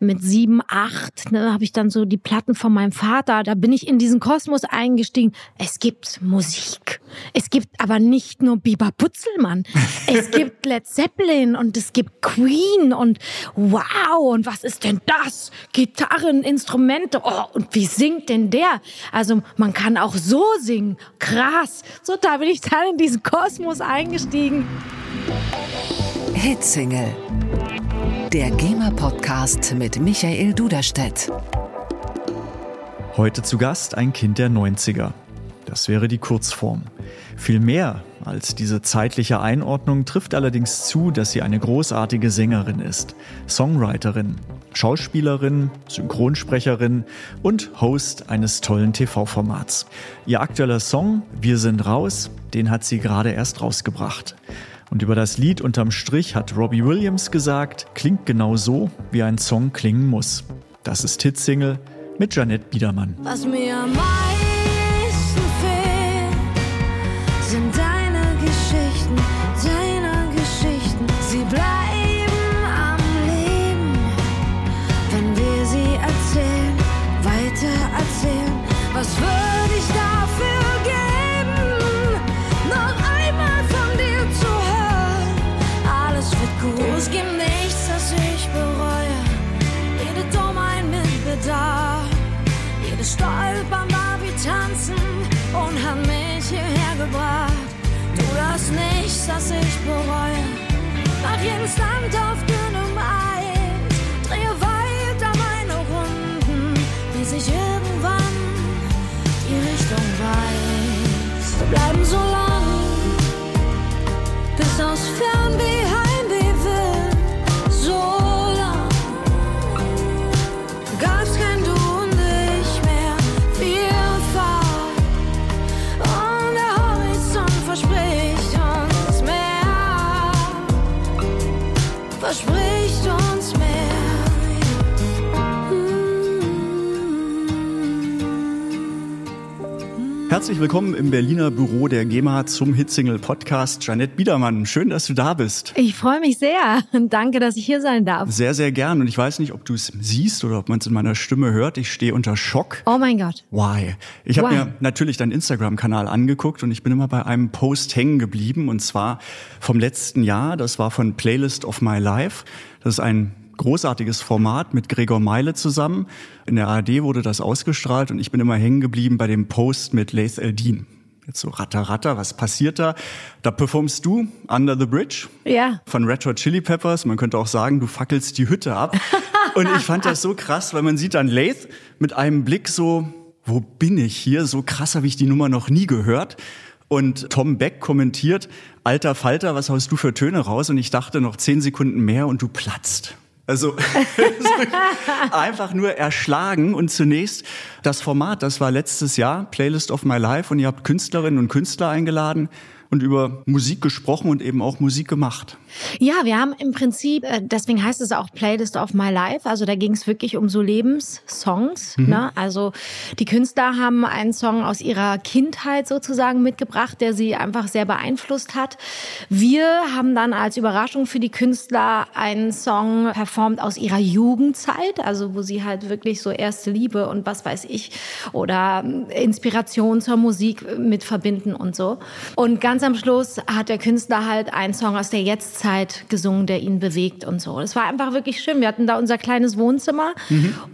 mit sieben, acht, ne, habe ich dann so die Platten von meinem Vater, da bin ich in diesen Kosmos eingestiegen. Es gibt Musik. Es gibt aber nicht nur Biber Putzelmann. Es gibt Led Zeppelin und es gibt Queen und wow, und was ist denn das? Gitarren, Instrumente, oh, und wie singt denn der? Also man kann auch so singen. Krass. So, da bin ich dann in diesen Kosmos eingestiegen. Hitsingle der GEMA-Podcast mit Michael Duderstedt. Heute zu Gast ein Kind der 90er. Das wäre die Kurzform. Viel mehr als diese zeitliche Einordnung trifft allerdings zu, dass sie eine großartige Sängerin ist, Songwriterin, Schauspielerin, Synchronsprecherin und Host eines tollen TV-Formats. Ihr aktueller Song Wir sind raus, den hat sie gerade erst rausgebracht. Und über das Lied unterm Strich hat Robbie Williams gesagt, klingt genau so, wie ein Song klingen muss. Das ist Hitsingle mit Janette Biedermann. Was mir am das ich bereue. Nach jedem Stand auf dünnem Eis. Herzlich willkommen im Berliner Büro der GEMA zum Hitsingle Podcast. Janette Biedermann, schön, dass du da bist. Ich freue mich sehr. Danke, dass ich hier sein darf. Sehr, sehr gern. Und ich weiß nicht, ob du es siehst oder ob man es in meiner Stimme hört. Ich stehe unter Schock. Oh mein Gott. Why? Ich habe mir natürlich deinen Instagram-Kanal angeguckt und ich bin immer bei einem Post hängen geblieben und zwar vom letzten Jahr. Das war von Playlist of My Life. Das ist ein großartiges Format mit Gregor Meile zusammen. In der ARD wurde das ausgestrahlt und ich bin immer hängen geblieben bei dem Post mit Laith Eldin. Jetzt so ratter, ratter, was passiert da? Da performst du Under the Bridge Ja. von Red Hot Chili Peppers. Man könnte auch sagen, du fackelst die Hütte ab. Und ich fand das so krass, weil man sieht dann Laith mit einem Blick so, wo bin ich hier? So krass habe ich die Nummer noch nie gehört. Und Tom Beck kommentiert, alter Falter, was haust du für Töne raus? Und ich dachte noch zehn Sekunden mehr und du platzt. Also einfach nur erschlagen. Und zunächst das Format, das war letztes Jahr, Playlist of My Life. Und ihr habt Künstlerinnen und Künstler eingeladen und über Musik gesprochen und eben auch Musik gemacht. Ja, wir haben im Prinzip, äh, deswegen heißt es auch Playlist of My Life, also da ging es wirklich um so Lebenssongs. Ne? Also die Künstler haben einen Song aus ihrer Kindheit sozusagen mitgebracht, der sie einfach sehr beeinflusst hat. Wir haben dann als Überraschung für die Künstler einen Song performt aus ihrer Jugendzeit, also wo sie halt wirklich so erste Liebe und was weiß ich oder ähm, Inspiration zur Musik mit verbinden und so. Und ganz am Schluss hat der Künstler halt einen Song aus der Jetztzeit gesungen, der ihn bewegt und so. Das war einfach wirklich schön. Wir hatten da unser kleines Wohnzimmer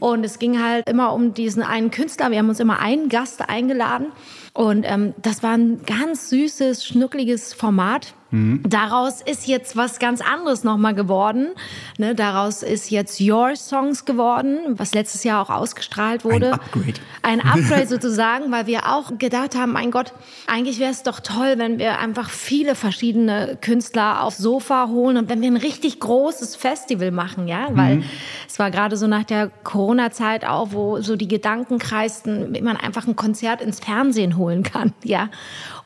und es ging halt immer um diesen einen Künstler. Wir haben uns immer einen Gast eingeladen und ähm, das war ein ganz süßes, schnuckliges Format. Daraus ist jetzt was ganz anderes nochmal geworden. Ne, daraus ist jetzt Your Songs geworden, was letztes Jahr auch ausgestrahlt wurde. Ein Upgrade. Ein Upgrade sozusagen, weil wir auch gedacht haben, mein Gott, eigentlich wäre es doch toll, wenn wir einfach viele verschiedene Künstler aufs Sofa holen und wenn wir ein richtig großes Festival machen, ja, weil es war gerade so nach der Corona-Zeit auch, wo so die Gedanken kreisten, wie man einfach ein Konzert ins Fernsehen holen kann, ja.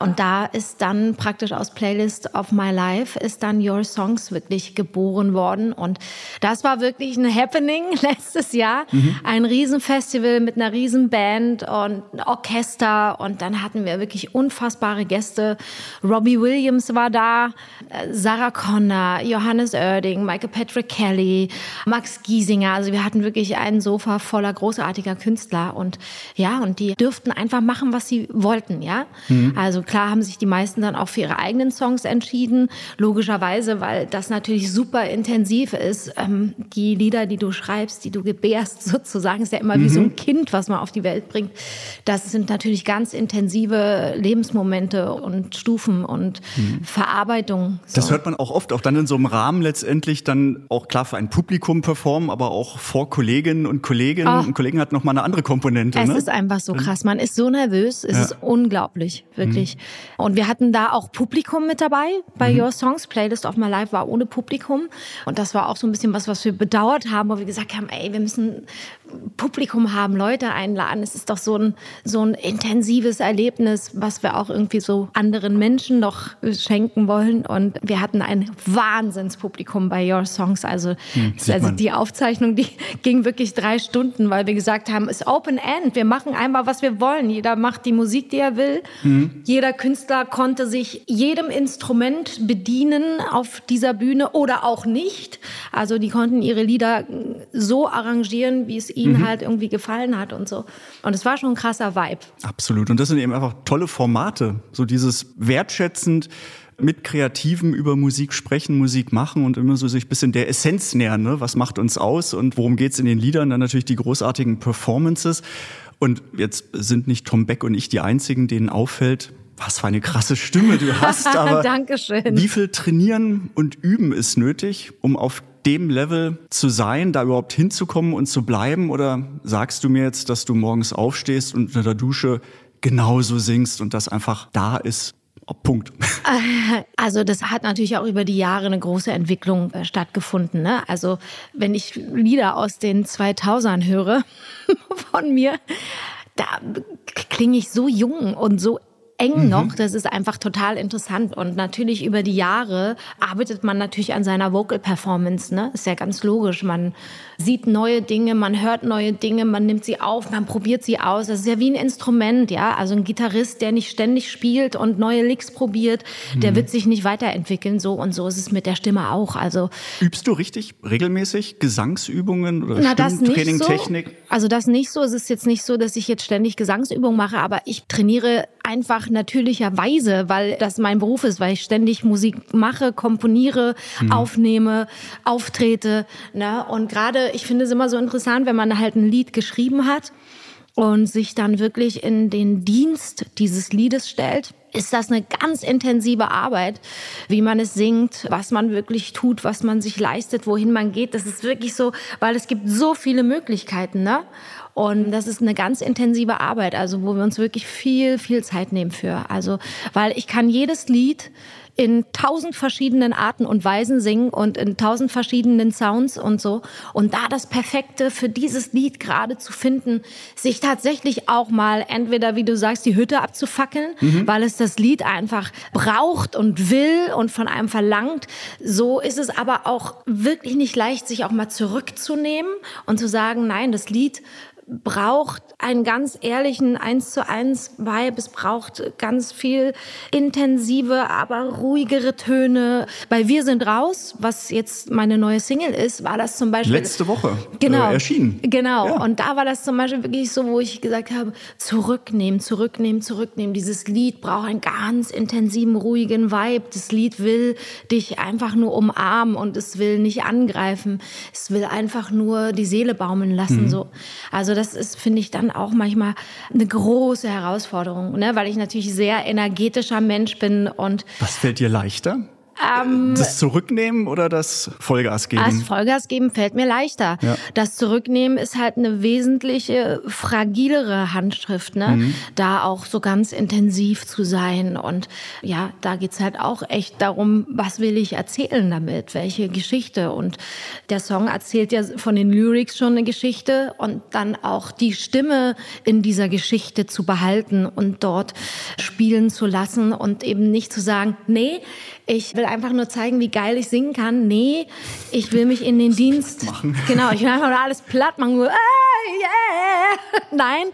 Und da ist dann praktisch aus Playlist of My Life ist dann Your Songs wirklich geboren worden. Und das war wirklich ein Happening letztes Jahr. Ein Riesenfestival mit einer Riesenband und Orchester. Und dann hatten wir wirklich unfassbare Gäste. Robbie Williams war da, äh, Sarah Connor, Johannes Oerding, Michael Patrick Kelly, Max Giesinger. Singer. Also wir hatten wirklich ein Sofa voller großartiger Künstler und ja, und die dürften einfach machen, was sie wollten, ja. Mhm. Also klar haben sich die meisten dann auch für ihre eigenen Songs entschieden, logischerweise, weil das natürlich super intensiv ist. Ähm, die Lieder, die du schreibst, die du gebärst sozusagen, ist ja immer mhm. wie so ein mhm. Kind, was man auf die Welt bringt. Das sind natürlich ganz intensive Lebensmomente und Stufen und mhm. Verarbeitung. So. Das hört man auch oft, auch dann in so einem Rahmen letztendlich dann auch klar für ein Publikum performen, aber auch vor Kolleginnen und Kollegen oh. und Kollegen hat noch mal eine andere Komponente. Es ne? ist einfach so krass. Man ist so nervös. Es ja. ist unglaublich, wirklich. Mhm. Und wir hatten da auch Publikum mit dabei. Bei mhm. Your Songs Playlist of My Life war ohne Publikum. Und das war auch so ein bisschen was, was wir bedauert haben, wo wir gesagt haben, ey, wir müssen Publikum haben, Leute einladen. Es ist doch so ein, so ein intensives Erlebnis, was wir auch irgendwie so anderen Menschen noch schenken wollen. Und wir hatten ein Wahnsinnspublikum bei Your Songs. Also, hm, also die Aufzeichnung, die ging wirklich drei Stunden, weil wir gesagt haben, es ist Open End. Wir machen einmal, was wir wollen. Jeder macht die Musik, die er will. Hm. Jeder Künstler konnte sich jedem Instrument bedienen auf dieser Bühne oder auch nicht. Also die konnten ihre Lieder so arrangieren, wie es ihnen mhm. halt irgendwie gefallen hat und so. Und es war schon ein krasser Vibe. Absolut. Und das sind eben einfach tolle Formate. So dieses wertschätzend mit Kreativen über Musik sprechen, Musik machen und immer so sich ein bisschen der Essenz nähern. Ne? Was macht uns aus und worum geht's in den Liedern? Dann natürlich die großartigen Performances. Und jetzt sind nicht Tom Beck und ich die Einzigen, denen auffällt, was für eine krasse Stimme du hast. Aber Dankeschön. Wie viel Trainieren und Üben ist nötig, um auf dem Level zu sein, da überhaupt hinzukommen und zu bleiben? Oder sagst du mir jetzt, dass du morgens aufstehst und unter der Dusche genauso singst und das einfach da ist? Oh, Punkt. Also das hat natürlich auch über die Jahre eine große Entwicklung äh, stattgefunden. Ne? Also wenn ich Lieder aus den 2000ern höre von mir, da klinge ich so jung und so eng mhm. noch. Das ist einfach total interessant. Und natürlich über die Jahre arbeitet man natürlich an seiner Vocal Performance. Ne? Ist ja ganz logisch. Man sieht neue Dinge, man hört neue Dinge, man nimmt sie auf, man probiert sie aus. Das ist ja wie ein Instrument, ja. Also ein Gitarrist, der nicht ständig spielt und neue Licks probiert, mhm. der wird sich nicht weiterentwickeln. So und so ist es mit der Stimme auch. Also übst du richtig regelmäßig Gesangsübungen oder Na, Stimmtraining, so. Technik? Also das nicht so. Es ist jetzt nicht so, dass ich jetzt ständig Gesangsübungen mache, aber ich trainiere einfach natürlicherweise, weil das mein Beruf ist, weil ich ständig Musik mache, komponiere, mhm. aufnehme, auftrete. Ne? Und gerade, ich finde es immer so interessant, wenn man halt ein Lied geschrieben hat und sich dann wirklich in den Dienst dieses Liedes stellt ist das eine ganz intensive Arbeit, wie man es singt, was man wirklich tut, was man sich leistet, wohin man geht. Das ist wirklich so, weil es gibt so viele Möglichkeiten, ne? Und das ist eine ganz intensive Arbeit, also wo wir uns wirklich viel, viel Zeit nehmen für. Also, weil ich kann jedes Lied in tausend verschiedenen Arten und Weisen singen und in tausend verschiedenen Sounds und so. Und da das Perfekte für dieses Lied gerade zu finden, sich tatsächlich auch mal entweder, wie du sagst, die Hütte abzufackeln, mhm. weil es das Lied einfach braucht und will und von einem verlangt. So ist es aber auch wirklich nicht leicht, sich auch mal zurückzunehmen und zu sagen, nein, das Lied braucht einen ganz ehrlichen eins zu eins Vibe. Es braucht ganz viel intensive, aber ruhigere Töne. Bei Wir sind raus, was jetzt meine neue Single ist, war das zum Beispiel letzte Woche genau, äh, erschienen. Genau. Ja. Und da war das zum Beispiel wirklich so, wo ich gesagt habe: zurücknehmen, zurücknehmen, zurücknehmen. Dieses Lied braucht einen ganz intensiven, ruhigen Vibe. Das Lied will dich einfach nur umarmen und es will nicht angreifen. Es will einfach nur die Seele baumeln lassen. Mhm. So. Also das ist, finde ich, dann auch manchmal eine große Herausforderung, ne? weil ich natürlich sehr energetischer Mensch bin und. Was fällt dir leichter? Ähm, das Zurücknehmen oder das Vollgas geben? Das Vollgas geben fällt mir leichter. Ja. Das Zurücknehmen ist halt eine wesentliche, fragilere Handschrift, ne? Mhm. Da auch so ganz intensiv zu sein. Und ja, da geht's halt auch echt darum, was will ich erzählen damit? Welche Geschichte? Und der Song erzählt ja von den Lyrics schon eine Geschichte und dann auch die Stimme in dieser Geschichte zu behalten und dort spielen zu lassen und eben nicht zu sagen, nee, ich will einfach nur zeigen, wie geil ich singen kann. Nee, ich will mich in den Dienst. Machen. Genau, ich will einfach nur alles platt machen. Nur, ah, yeah. Nein,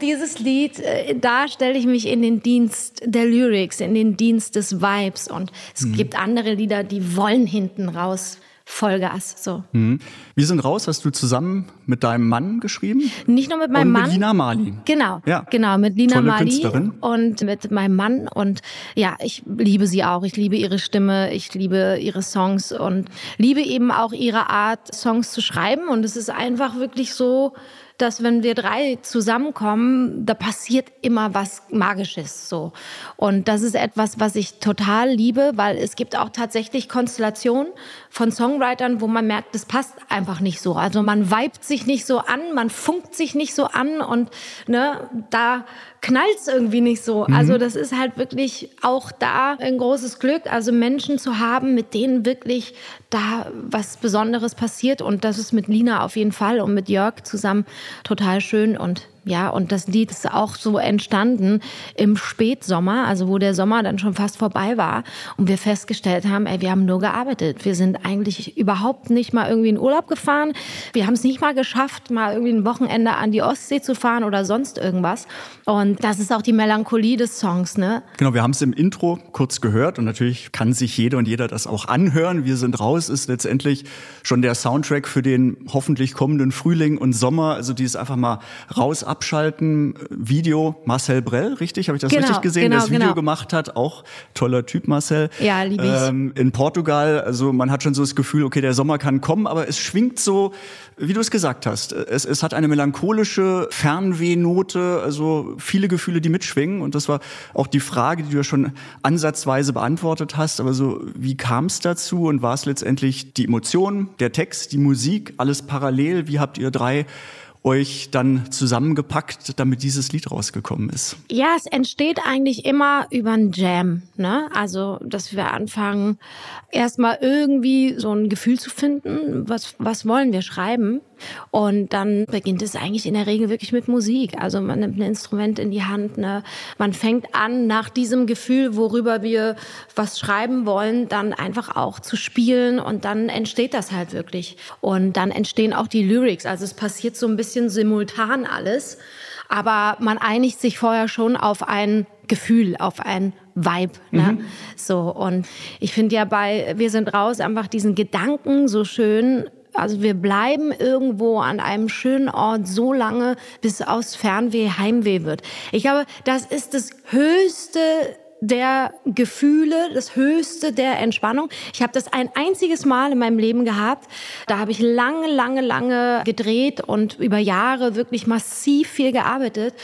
dieses Lied, äh, da stelle ich mich in den Dienst der Lyrics, in den Dienst des Vibes. Und es mhm. gibt andere Lieder, die wollen hinten raus Vollgas. So. Mhm. Wir sind raus, hast du zusammen mit deinem Mann geschrieben? Nicht nur mit meinem und Mann. Mit Lina Mali. Genau, Ja. genau, mit Lina Tolle Mali Künstlerin. und mit meinem Mann. Und ja, ich liebe sie auch. Ich liebe ihre Stimme, ich liebe ihre Songs und liebe eben auch ihre Art, Songs zu schreiben. Und es ist einfach wirklich so, dass wenn wir drei zusammenkommen, da passiert immer was Magisches so. Und das ist etwas, was ich total liebe, weil es gibt auch tatsächlich Konstellationen von Songwritern, wo man merkt, das passt einfach nicht so. Also man vibet sich nicht so an, man funkt sich nicht so an und ne, da knallt's irgendwie nicht so. Also das ist halt wirklich auch da ein großes Glück, also Menschen zu haben, mit denen wirklich da was Besonderes passiert. Und das ist mit Lina auf jeden Fall und mit Jörg zusammen total schön und ja, und das Lied ist auch so entstanden im Spätsommer, also wo der Sommer dann schon fast vorbei war und wir festgestellt haben, ey, wir haben nur gearbeitet. Wir sind eigentlich überhaupt nicht mal irgendwie in Urlaub gefahren. Wir haben es nicht mal geschafft, mal irgendwie ein Wochenende an die Ostsee zu fahren oder sonst irgendwas. Und das ist auch die Melancholie des Songs, ne? Genau, wir haben es im Intro kurz gehört und natürlich kann sich jede und jeder das auch anhören. Wir sind raus ist letztendlich schon der Soundtrack für den hoffentlich kommenden Frühling und Sommer. Also dieses einfach mal raus abschalten Video. Marcel Brell, richtig? Habe ich das Genau, richtig gesehen? genau, der das Video genau. gemacht hat. Auch toller Typ, Marcel. Ja, lieb ich. Ähm, in Portugal, also man hat schon so das Gefühl, okay, der Sommer kann kommen, aber es schwingt so, wie du es gesagt hast. Es, es hat eine melancholische Fernwehnote, also viele Gefühle, die mitschwingen. Und das war auch die Frage, die du ja schon ansatzweise beantwortet hast. Aber so, wie kam es dazu und war es letztendlich die Emotion, der Text, die Musik, alles parallel? Wie habt ihr drei euch dann zusammengepackt, damit dieses Lied rausgekommen ist? Ja, es entsteht eigentlich immer über ein Jam, ne? Also, dass wir anfangen, erstmal irgendwie so ein Gefühl zu finden, was, was wollen wir schreiben? Und dann beginnt es eigentlich in der Regel wirklich mit Musik. Also man nimmt ein Instrument in die Hand, ne? man fängt an, nach diesem Gefühl, worüber wir was schreiben wollen, dann einfach auch zu spielen und dann entsteht das halt wirklich. Und dann entstehen auch die Lyrics. Also es passiert so ein bisschen simultan alles. Aber man einigt sich vorher schon auf ein Gefühl, auf ein Vibe. Ne? So, und ich finde ja bei Wir sind raus einfach diesen Gedanken so schön. Also wir bleiben irgendwo an einem schönen Ort so lange, bis aus Fernweh Heimweh wird. Ich glaube, das ist das höchste der Gefühle, das Höchste der Entspannung. Ich habe das ein einziges Mal in meinem Leben gehabt. Da habe ich lange, lange, lange gedreht und über Jahre wirklich massiv viel gearbeitet.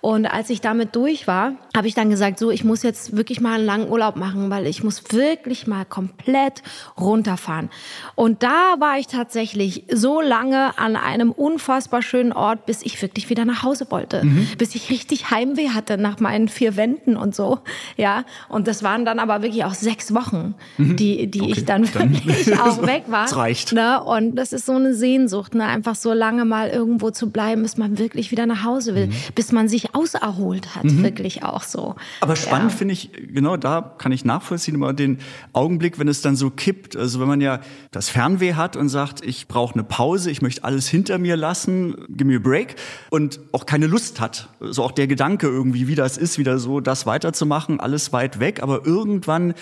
Und als ich damit durch war, habe ich dann gesagt, so, ich muss jetzt wirklich mal einen langen Urlaub machen, weil ich muss wirklich mal komplett runterfahren. Und da war ich tatsächlich so lange an einem unfassbar schönen Ort, bis ich wirklich wieder nach Hause wollte. Bis ich richtig Heimweh hatte nach meinen vier Wänden und so. Ja, und das waren dann aber wirklich auch sechs Wochen, die, die ich dann dann- wirklich auch weg war. Das reicht. Ne? Und das ist so eine Sehnsucht, ne? einfach so lange mal irgendwo zu bleiben, bis man wirklich wieder nach Hause will, bis man sich auserholt hat, wirklich auch so. Aber spannend Ja. finde ich, genau da kann ich nachvollziehen, immer den Augenblick, wenn es dann so kippt. Also wenn man ja das Fernweh hat und sagt, ich brauche eine Pause, ich möchte alles hinter mir lassen, give me a break und auch keine Lust hat. So auch der Gedanke irgendwie, wie das ist, wieder so das weiterzumachen, alles weit weg, aber irgendwann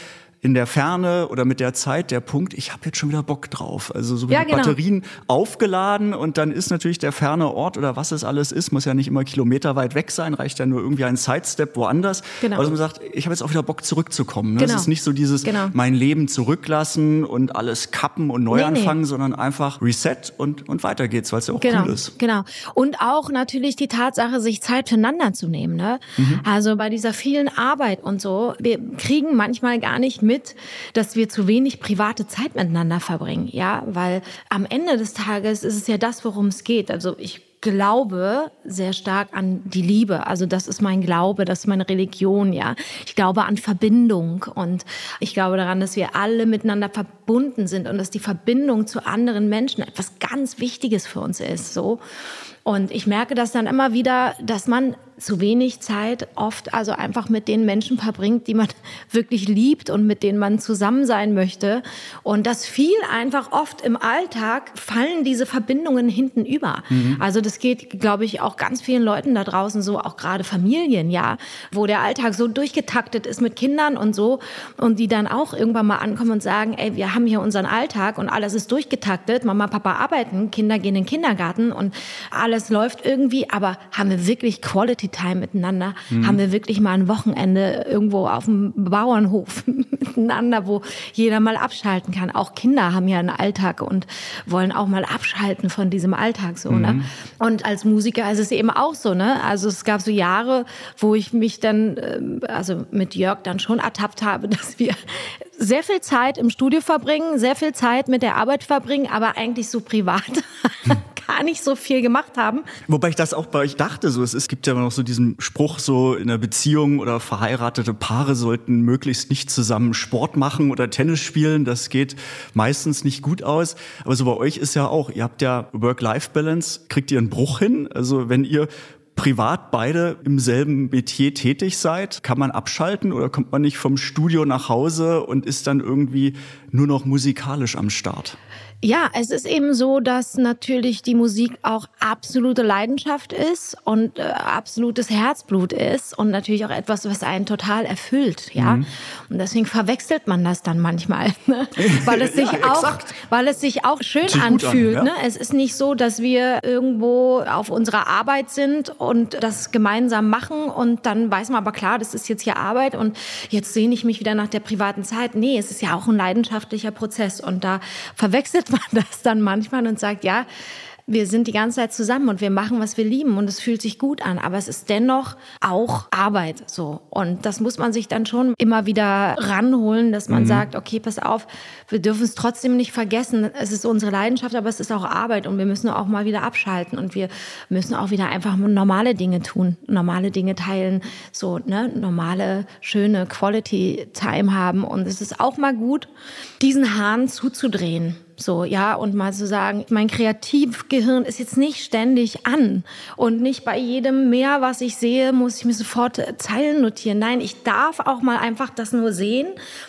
in der Ferne oder mit der Zeit der Punkt, ich habe jetzt schon wieder Bock drauf. Also so wie Ja, die genau. Batterien aufgeladen und dann ist natürlich der ferne Ort oder was es alles ist, muss ja nicht immer kilometerweit weg sein, reicht ja nur irgendwie ein Sidestep woanders. Genau. Also man sagt, ich habe jetzt auch wieder Bock zurückzukommen. Ne? Genau. Es ist nicht so dieses Genau. mein Leben zurücklassen und alles kappen und neu Nee, nee. anfangen, sondern einfach Reset und, und weiter geht's, weil es ja auch Genau, cool ist. genau. Und auch natürlich die Tatsache, sich Zeit füreinander zu nehmen. Ne? Mhm. Also bei dieser vielen Arbeit und so, wir kriegen manchmal gar nicht mit, dass wir zu wenig private Zeit miteinander verbringen. Ja, weil am Ende des Tages ist es ja das, worum es geht. Also ich glaube sehr stark an die Liebe. Also das ist mein Glaube, das ist meine Religion, ja. Ich glaube an Verbindung und ich glaube daran, dass wir alle miteinander verbunden sind und dass die Verbindung zu anderen Menschen etwas ganz Wichtiges für uns ist, so. Und ich merke das dann immer wieder, dass man zu wenig Zeit oft also einfach mit den Menschen verbringt, die man wirklich liebt und mit denen man zusammen sein möchte. Und das fiel einfach oft im Alltag, fallen diese Verbindungen hinten über. Mhm. Also das geht, glaube ich, auch ganz vielen Leuten da draußen so, auch gerade Familien, ja, wo der Alltag so durchgetaktet ist mit Kindern und so und die dann auch irgendwann mal ankommen und sagen, ey, wir haben hier unseren Alltag und alles ist durchgetaktet, Mama, Papa arbeiten, Kinder gehen in den Kindergarten und alles läuft irgendwie, aber haben wir wirklich Quality Time miteinander? Mhm. Haben wir wirklich mal ein Wochenende irgendwo auf dem Bauernhof miteinander, wo jeder mal abschalten kann? Auch Kinder haben ja einen Alltag und wollen auch mal abschalten von diesem Alltag so, ne? mhm. ne? Und als Musiker ist es eben auch so, ne? Also es gab so Jahre, wo ich mich dann, ähm, also mit Jörg dann schon ertappt habe, dass wir sehr viel Zeit im Studio verbringen, sehr viel Zeit mit der Arbeit verbringen, aber eigentlich so privat gar nicht so viel gemacht haben. Wobei ich das auch bei euch dachte, so es, gibt ja noch so diesen Spruch, so in einer Beziehung oder verheiratete Paare sollten möglichst nicht zusammen Sport machen oder Tennis spielen. Das geht meistens nicht gut aus. Aber so bei euch ist ja auch, ihr habt ja Work-Life-Balance, kriegt ihr einen Bruch hin? Also wenn ihr privat beide im selben Metier tätig seid, kann man abschalten oder kommt man nicht vom Studio nach Hause und ist dann irgendwie nur noch musikalisch am Start? Ja, es ist eben so, dass natürlich die Musik auch absolute Leidenschaft ist und äh, absolutes Herzblut ist und natürlich auch etwas, was einen total erfüllt, ja. Mhm. Und deswegen verwechselt man das dann manchmal, ne? weil es sich ja, auch, weil es sich auch schön anfühlt. An, ja. ne? Es ist nicht so, dass wir irgendwo auf unserer Arbeit sind und das gemeinsam machen und dann weiß man aber klar, das ist jetzt hier Arbeit und jetzt sehne ich mich wieder nach der privaten Zeit. Nee, es ist ja auch ein leidenschaftlicher Prozess und da verwechselt man das dann manchmal und sagt, ja, wir sind die ganze Zeit zusammen und wir machen, was wir lieben und es fühlt sich gut an, aber es ist dennoch auch Arbeit so. Und das muss man sich dann schon immer wieder ranholen, dass man mhm. sagt, okay, pass auf, wir dürfen es trotzdem nicht vergessen. Es ist unsere Leidenschaft, aber es ist auch Arbeit und wir müssen auch mal wieder abschalten und wir müssen auch wieder einfach normale Dinge tun, normale Dinge teilen, so, ne, normale, schöne Quality Time haben und es ist auch mal gut, diesen Hahn zuzudrehen. So, ja, und mal zu sagen, mein Kreativgehirn ist jetzt nicht ständig an und nicht bei jedem mehr, was ich sehe, muss ich mir sofort Zeilen notieren. Nein, ich darf auch mal einfach das nur sehen,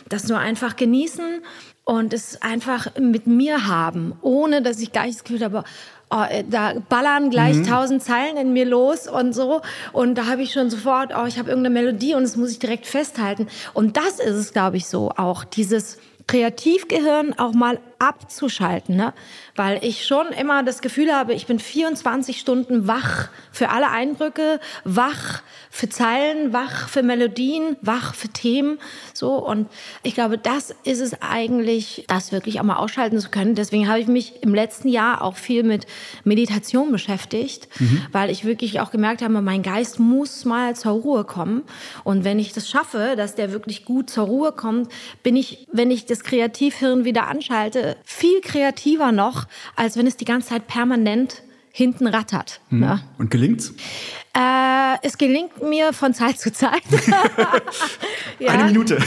das nur einfach genießen und es einfach mit mir haben, ohne dass ich gleich das Gefühl habe, oh, äh, da ballern gleich mhm. tausend Zeilen in mir los und so. Und da habe ich schon sofort, oh, ich habe irgendeine Melodie und das muss ich direkt festhalten. Und das ist es, glaube ich, so auch, dieses Kreativgehirn auch mal abzuschalten, ne? weil ich schon immer das Gefühl habe, ich bin 24 Stunden wach für alle Eindrücke, wach für Zeilen, wach für Melodien, wach für Themen, so und ich glaube, das ist es eigentlich, das wirklich auch mal ausschalten zu können. Deswegen habe ich mich im letzten Jahr auch viel mit Meditation beschäftigt, mhm. weil ich wirklich auch gemerkt habe, mein Geist muss mal zur Ruhe kommen und wenn ich das schaffe, dass der wirklich gut zur Ruhe kommt, bin ich, wenn ich das Kreativhirn wieder anschalte, viel kreativer noch, als wenn es die ganze Zeit permanent hinten rattert. Mhm. Ja. Und gelingt's? Äh, es gelingt mir von Zeit zu Zeit. ja. Eine Minute.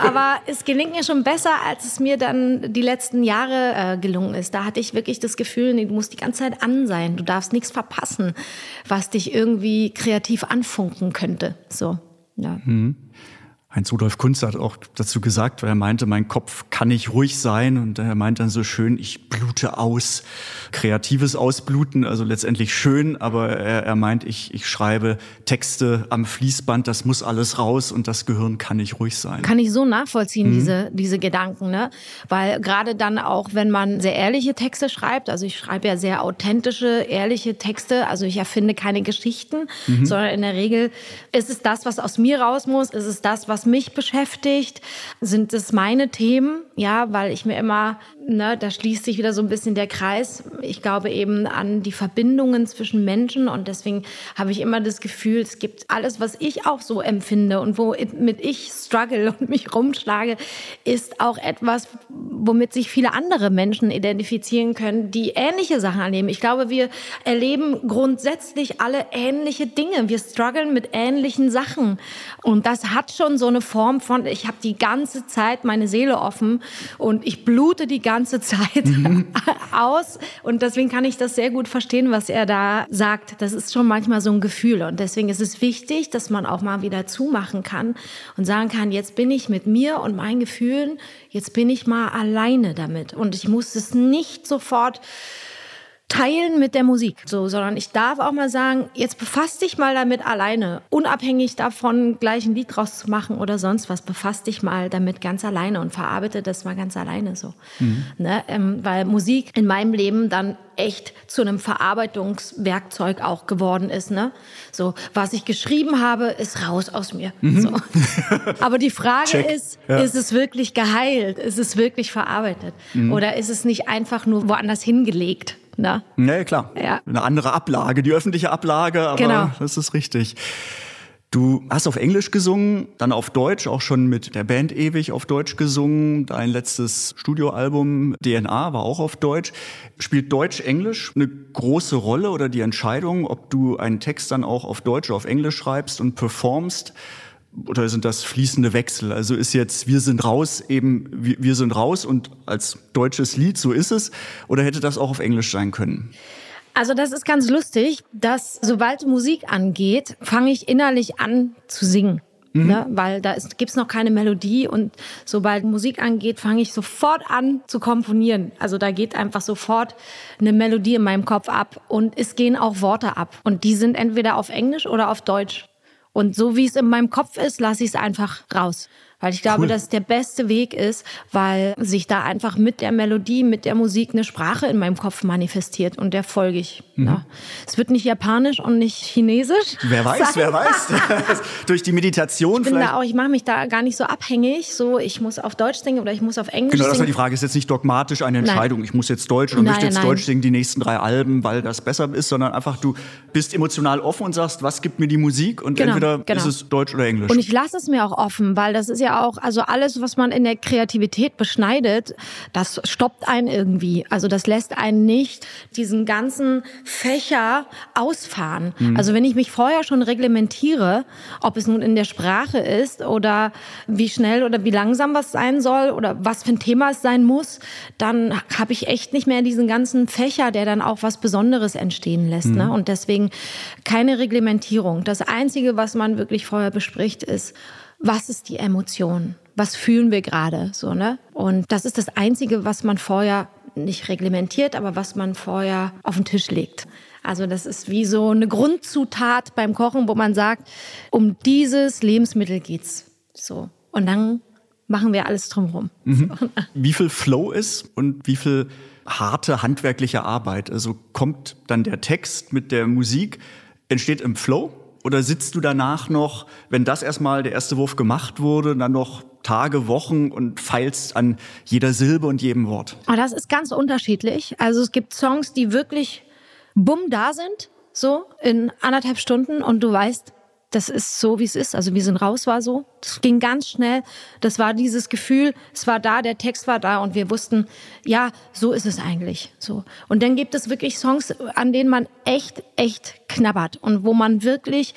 Aber es gelingt mir schon besser, als es mir dann die letzten Jahre äh, gelungen ist. Da hatte ich wirklich das Gefühl, nee, du musst die ganze Zeit an sein. Du darfst nichts verpassen, was dich irgendwie kreativ anfunken könnte. So, ja. Mhm. Heinz Rudolf Kunz hat auch dazu gesagt, weil er meinte, mein Kopf kann nicht ruhig sein und er meint dann so schön, ich blute aus. Kreatives Ausbluten, also letztendlich schön, aber er, er meint, ich, ich schreibe Texte am Fließband, das muss alles raus und das Gehirn kann nicht ruhig sein. Kann ich so nachvollziehen, mhm. diese, diese Gedanken, ne? Weil gerade dann auch, wenn man sehr ehrliche Texte schreibt, also ich schreibe ja sehr authentische, ehrliche Texte, also ich erfinde keine Geschichten, mhm. sondern in der Regel ist es das, was aus mir raus muss, ist es das, was mich beschäftigt? Sind es meine Themen? Ja, weil ich mir immer, ne, da schließt sich wieder so ein bisschen der Kreis. Ich glaube eben an die Verbindungen zwischen Menschen und deswegen habe ich immer das Gefühl, es gibt alles, was ich auch so empfinde und womit ich struggle und mich rumschlage, ist auch etwas, womit sich viele andere Menschen identifizieren können, die ähnliche Sachen erleben. Ich glaube, wir erleben grundsätzlich alle ähnliche Dinge. Wir strugglen mit ähnlichen Sachen. Und das hat schon so eine Form von, ich habe die ganze Zeit meine Seele offen und ich blute die ganze ganze Zeit aus. Und deswegen kann ich das sehr gut verstehen, was er da sagt. Das ist schon manchmal so ein Gefühl. Und deswegen ist es wichtig, dass man auch mal wieder zumachen kann und sagen kann, jetzt bin ich mit mir und meinen Gefühlen, jetzt bin ich mal alleine damit. Und ich muss es nicht sofort teilen mit der Musik, so, sondern ich darf auch mal sagen, jetzt befasst dich mal damit alleine, unabhängig davon, gleich ein Lied draus zu machen oder sonst was, befasst dich mal damit ganz alleine und verarbeite das mal ganz alleine so. Mhm. Ne? Ähm, weil Musik in meinem Leben dann echt zu einem Verarbeitungswerkzeug auch geworden ist. Ne? So, was ich geschrieben habe, ist raus aus mir. Mhm. So. Aber die Frage Check. ist, ja. ist es wirklich geheilt? Ist es wirklich verarbeitet? Mhm. Oder ist es nicht einfach nur woanders hingelegt? Ne? Nee, klar. Ja. Eine andere Ablage, die öffentliche Ablage, aber genau. das ist richtig. Du hast auf Englisch gesungen, dann auf Deutsch, auch schon mit der Band ewig auf Deutsch gesungen. Dein letztes Studioalbum DNA war auch auf Deutsch. Spielt Deutsch-Englisch eine große Rolle oder die Entscheidung, ob du einen Text dann auch auf Deutsch oder auf Englisch schreibst und performst? Oder sind das fließende Wechsel? Also ist jetzt Wir sind raus eben Wir, wir sind raus und als deutsches Lied, so ist es? Oder hätte das auch auf Englisch sein können? Also das ist ganz lustig, dass sobald Musik angeht, fange ich innerlich an zu singen. Mhm. Ne? Weil da gibt es noch keine Melodie und sobald Musik angeht, fange ich sofort an zu komponieren. Also da geht einfach sofort eine Melodie in meinem Kopf ab und es gehen auch Worte ab. Und die sind entweder auf Englisch oder auf Deutsch. Und so wie es in meinem Kopf ist, lasse ich es einfach raus. Weil ich glaube, cool. dass der beste Weg ist, weil sich da einfach mit der Melodie, mit der Musik eine Sprache in meinem Kopf manifestiert und der folge ich. Mhm. Ja. Es wird nicht japanisch und nicht chinesisch. Wer weiß, wer weiß. Durch die Meditation ich vielleicht. Auch, ich mache mich da gar nicht so abhängig, so ich muss auf Deutsch singen oder ich muss auf Englisch genau, das singen. Genau, die Frage ist jetzt nicht dogmatisch eine Entscheidung, nein. ich muss jetzt Deutsch oder nein, möchte jetzt nein. Deutsch singen die nächsten drei Alben, weil das besser ist, sondern einfach du bist emotional offen und sagst, was gibt mir die Musik und genau, entweder genau. ist es Deutsch oder Englisch. Und ich lasse es mir auch offen, weil das ist ja auch, also alles, was man in der Kreativität beschneidet, das stoppt einen irgendwie. Also das lässt einen nicht diesen ganzen Fächer ausfahren. Mhm. Also wenn ich mich vorher schon reglementiere, ob es nun in der Sprache ist oder wie schnell oder wie langsam was sein soll oder was für ein Thema es sein muss, dann habe ich echt nicht mehr diesen ganzen Fächer, der dann auch was Besonderes entstehen lässt. Ne? Mhm. Ne? Und deswegen keine Reglementierung. Das Einzige, was man wirklich vorher bespricht, ist, was ist die Emotion? Was fühlen wir gerade? So, ne? Und das ist das Einzige, was man vorher nicht reglementiert, aber was man vorher auf den Tisch legt. Also das ist wie so eine Grundzutat beim Kochen, wo man sagt, um dieses Lebensmittel geht's. So. Und dann machen wir alles drumherum. Mhm. So. Wie viel Flow ist und wie viel harte handwerkliche Arbeit? Also kommt dann der Text mit der Musik, entsteht im Flow oder sitzt du danach noch, wenn das erstmal der erste Wurf gemacht wurde, dann noch Tage, Wochen und feilst an jeder Silbe und jedem Wort? Oh, das ist ganz unterschiedlich. Also es gibt Songs, die wirklich bumm da sind, so in anderthalb Stunden und du weißt, das ist so, wie es ist. Also wir sind raus war so. Das ging ganz schnell. Das war dieses Gefühl, es war da, der Text war da und wir wussten, ja, so ist es eigentlich. So. Und dann gibt es wirklich Songs, an denen man echt, echt knabbert und wo man wirklich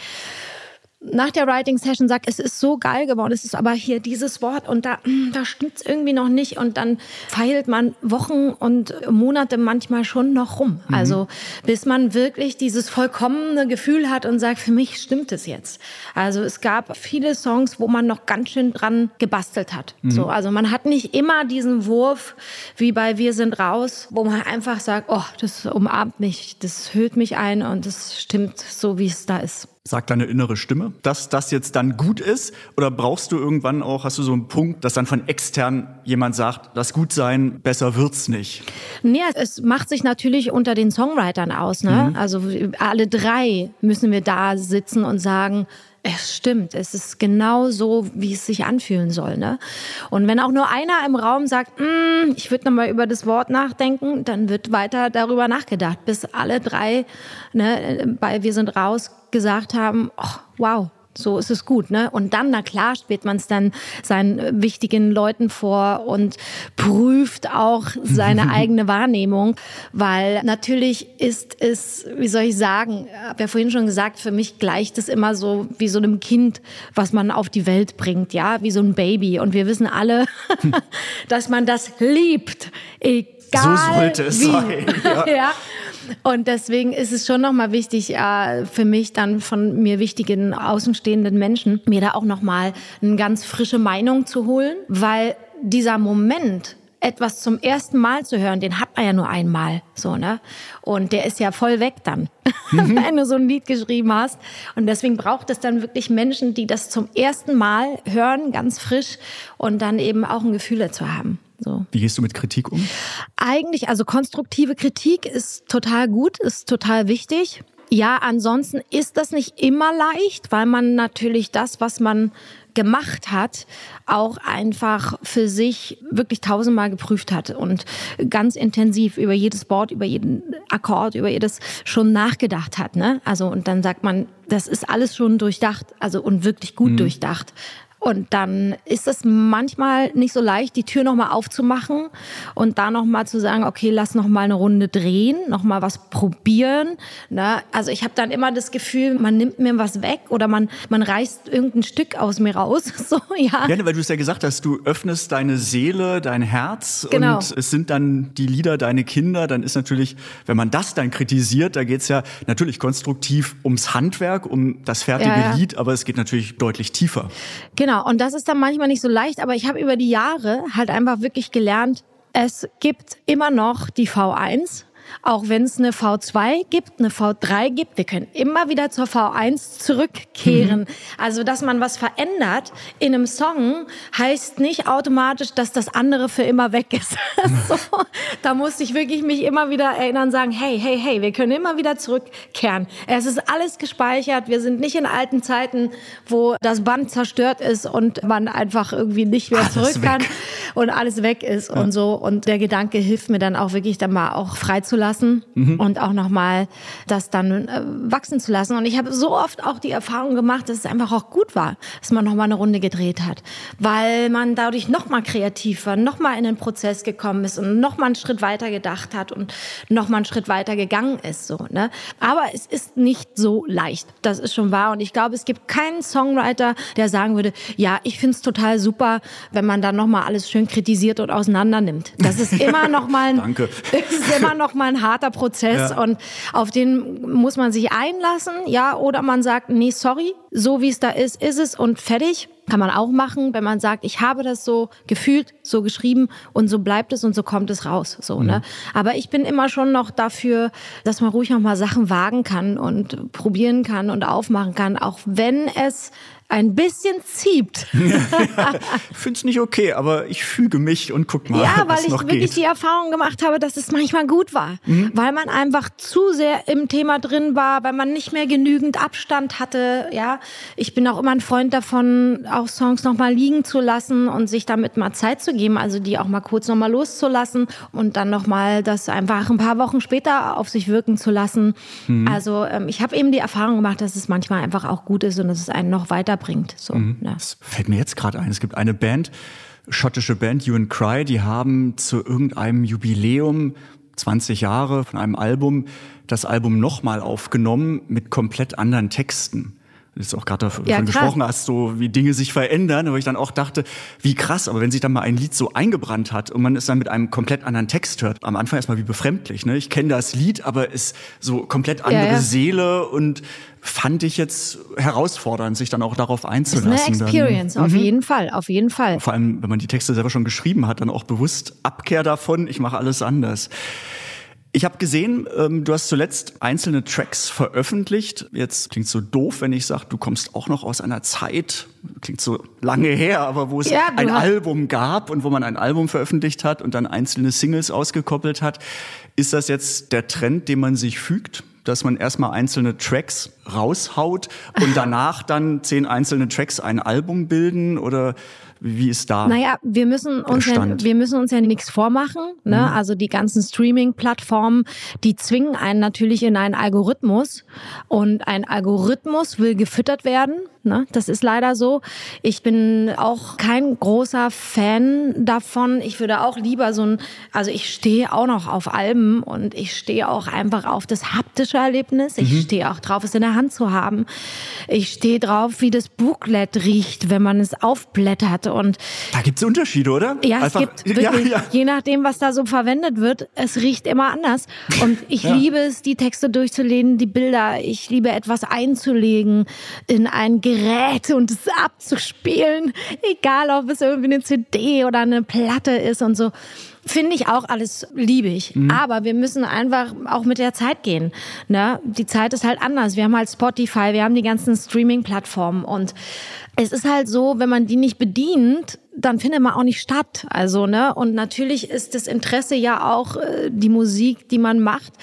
nach der Writing Session sagt, es ist so geil geworden, es ist aber hier dieses Wort und da, hm, da stimmt's irgendwie noch nicht und dann feilt man Wochen und Monate manchmal schon noch rum. Mhm. Also bis man wirklich dieses vollkommene Gefühl hat und sagt, für mich stimmt es jetzt. Also es gab viele Songs, wo man noch ganz schön dran gebastelt hat. Mhm. So, also man hat nicht immer diesen Wurf wie bei Wir sind raus, wo man einfach sagt, oh, das umarmt mich, das hüllt mich ein und das stimmt so, wie es da ist. Sagt deine innere Stimme, dass das jetzt dann gut ist? Oder brauchst du irgendwann auch, hast du so einen Punkt, dass dann von extern jemand sagt, das Gutsein, besser wird's nicht? Nee, es macht sich natürlich unter den Songwritern aus. Ne? Mhm. Also alle drei müssen wir da sitzen und sagen, es stimmt, es ist genau so, wie es sich anfühlen soll. Ne? Und wenn auch nur einer im Raum sagt, mm, ich würde nochmal über das Wort nachdenken, dann wird weiter darüber nachgedacht, bis alle drei ne, bei Wir sind raus gesagt haben, oh, wow, So ist es gut, ne? Und dann, na klar, spielt man es dann seinen äh, wichtigen Leuten vor und prüft auch seine eigene Wahrnehmung, weil natürlich ist es, wie soll ich sagen, habe ja vorhin schon gesagt, für mich gleicht es immer so wie so einem Kind, was man auf die Welt bringt, ja, wie so ein Baby. Und wir wissen alle, dass man das liebt, egal So sollte es wie. sein, ja. ja. Und deswegen ist es schon nochmal wichtig, äh, für mich dann von mir wichtigen außenstehenden Menschen, mir da auch nochmal eine ganz frische Meinung zu holen, weil dieser Moment, etwas zum ersten Mal zu hören, den hat man ja nur einmal, so, ne? Und der ist ja voll weg dann, wenn du so ein Lied geschrieben hast. Und deswegen braucht es dann wirklich Menschen, die das zum ersten Mal hören, ganz frisch und dann eben auch ein Gefühl dazu haben. So. Wie gehst du mit Kritik um? Eigentlich, also konstruktive Kritik ist total gut, ist total wichtig. Ja, ansonsten ist das nicht immer leicht, weil man natürlich das, was man gemacht hat, auch einfach für sich wirklich tausendmal geprüft hat und ganz intensiv über jedes Wort, über jeden Akkord, über jedes schon nachgedacht hat. Ne? Also und dann sagt man, das ist alles schon durchdacht, also und wirklich gut durchdacht. Und dann ist es manchmal nicht so leicht, die Tür nochmal aufzumachen und da nochmal zu sagen, okay, lass nochmal eine Runde drehen, nochmal was probieren. Ne? Also ich habe dann immer das Gefühl, man nimmt mir was weg oder man, man reißt irgendein Stück aus mir raus. So, ja. Ja, weil du es ja gesagt hast, du öffnest deine Seele, dein Herz Genau. und es sind dann die Lieder deine Kinder. Dann ist natürlich, wenn man das dann kritisiert, da geht's ja natürlich konstruktiv ums Handwerk, um das fertige Ja, ja. Lied, aber es geht natürlich deutlich tiefer. Genau, und das ist dann manchmal nicht so leicht, aber ich habe über die Jahre halt einfach wirklich gelernt, es gibt immer noch die V1, auch wenn es eine V2 gibt, eine V3 gibt. Wir können immer wieder zur V1 zurückkehren. Also, dass man was verändert in einem Song, heißt nicht automatisch, dass das andere für immer weg ist. so, da musste ich wirklich mich immer wieder erinnern, sagen, hey, hey, hey, wir können immer wieder zurückkehren. Es ist alles gespeichert. Wir sind nicht in alten Zeiten, wo das Band zerstört ist und man einfach irgendwie nicht mehr Alles zurück kann weg. und alles weg ist und so. Und der Gedanke hilft mir dann auch wirklich dann mal auch freizulassen und auch nochmal das dann äh, wachsen zu lassen. Und ich habe so oft auch die Erfahrung gemacht, dass es einfach auch gut war, dass man nochmal eine Runde gedreht hat, weil man dadurch nochmal kreativ war, nochmal in den Prozess gekommen ist und nochmal einen Schritt weiter gedacht hat und nochmal einen Schritt weiter gegangen ist. So, ne? Aber es ist nicht so leicht. Das ist schon wahr. Und ich glaube, es gibt keinen Songwriter, der sagen würde, ja, ich finde es total super, wenn man dann nochmal alles schön kritisiert und auseinander nimmt. Das ist immer noch mal ein, Danke. ist immer noch mal ein harter Prozess Ja. und auf den muss man sich einlassen, ja, oder man sagt, nee, sorry, so wie es da ist, ist es und fertig. Kann man auch machen, wenn man sagt, ich habe das so gefühlt, so geschrieben und so bleibt es und so kommt es raus, so, ne? Aber ich bin immer schon noch dafür, dass man ruhig noch mal Sachen wagen kann und probieren kann und aufmachen kann, auch wenn es ein bisschen zieht. Ich find's nicht okay, aber ich füge mich und guck mal, Ja, weil ich wirklich geht. Mhm. die Erfahrung gemacht habe, dass es manchmal gut war. Weil man einfach zu sehr im Thema drin war, weil man nicht mehr genügend Abstand hatte. Ja, ich bin auch immer ein Freund davon, auch Songs nochmal liegen zu lassen und sich damit mal Zeit zu geben, also die auch mal kurz nochmal loszulassen und dann nochmal das einfach ein paar Wochen später auf sich wirken zu lassen. Mhm. Also ähm, ich habe eben die Erfahrung gemacht, dass es manchmal einfach auch gut ist und dass es einen noch weiterbringt. So, Mhm. ne? Das fällt mir jetzt gerade ein. Es gibt eine Band, schottische Band, You and Cry, die haben zu irgendeinem Jubiläum 20 Jahre von einem Album das Album nochmal aufgenommen mit komplett anderen Texten. Jetzt auch gerade davon Ja, gesprochen hast, so wie Dinge sich verändern, wo ich dann auch dachte, wie krass, aber wenn sich dann mal ein Lied so eingebrannt hat und man es dann mit einem komplett anderen Text hört, am Anfang erstmal wie befremdlich, ne? Ich kenne das Lied, aber es so komplett andere ja. Seele und fand ich jetzt herausfordernd, sich dann auch darauf Das ist einzulassen. eine dann. Experience, auf jeden Fall, auf jeden Fall. Vor allem, wenn man die Texte selber schon geschrieben hat, dann auch bewusst Abkehr davon, ich mache alles anders. Ich habe gesehen, ähm, du hast zuletzt einzelne Tracks veröffentlicht. Jetzt klingt so doof, wenn ich sage, du kommst auch noch aus einer Zeit, klingt so lange her, aber wo es Ja, ein hast- Album gab und wo man ein Album veröffentlicht hat und dann einzelne Singles ausgekoppelt hat. Ist das jetzt der Trend, dem man sich fügt? Dass man erstmal einzelne Tracks raushaut und danach dann zehn einzelne Tracks ein Album bilden? Oder Wie ist da? Naja, wir müssen uns ja, wir müssen uns ja nichts vormachen. Ne? Mhm. Also die ganzen Streaming-Plattformen, die zwingen einen natürlich in einen Algorithmus. Und ein Algorithmus will gefüttert werden. Ne? Das ist leider so. Ich bin auch kein großer Fan davon. Ich würde auch lieber so ein, also ich stehe auch noch auf Alben und ich stehe auch einfach auf das haptische Erlebnis. Ich stehe auch drauf, es in der Hand zu haben. Ich stehe drauf, wie das Booklet riecht, wenn man es aufblättert und Da gibt's Unterschiede, oder? ja, Einfach- es gibt wirklich, Ja, ja. je nachdem, was da so verwendet wird, es riecht immer anders. Und ich Ja. liebe es, die Texte durchzulesen, die Bilder. Ich liebe etwas einzulegen in ein Gerät und es abzuspielen. Egal, ob es irgendwie eine CD oder eine Platte ist und so. Finde ich auch alles liebig. Mhm. Aber wir müssen einfach auch mit der Zeit gehen. Ne? Die Zeit ist halt anders. Wir haben halt Spotify, wir haben die ganzen Streaming-Plattformen und es ist halt so, wenn man die nicht bedient, dann findet man auch nicht statt. Also, ne? Und natürlich ist das Interesse ja auch äh, die Musik, die man macht,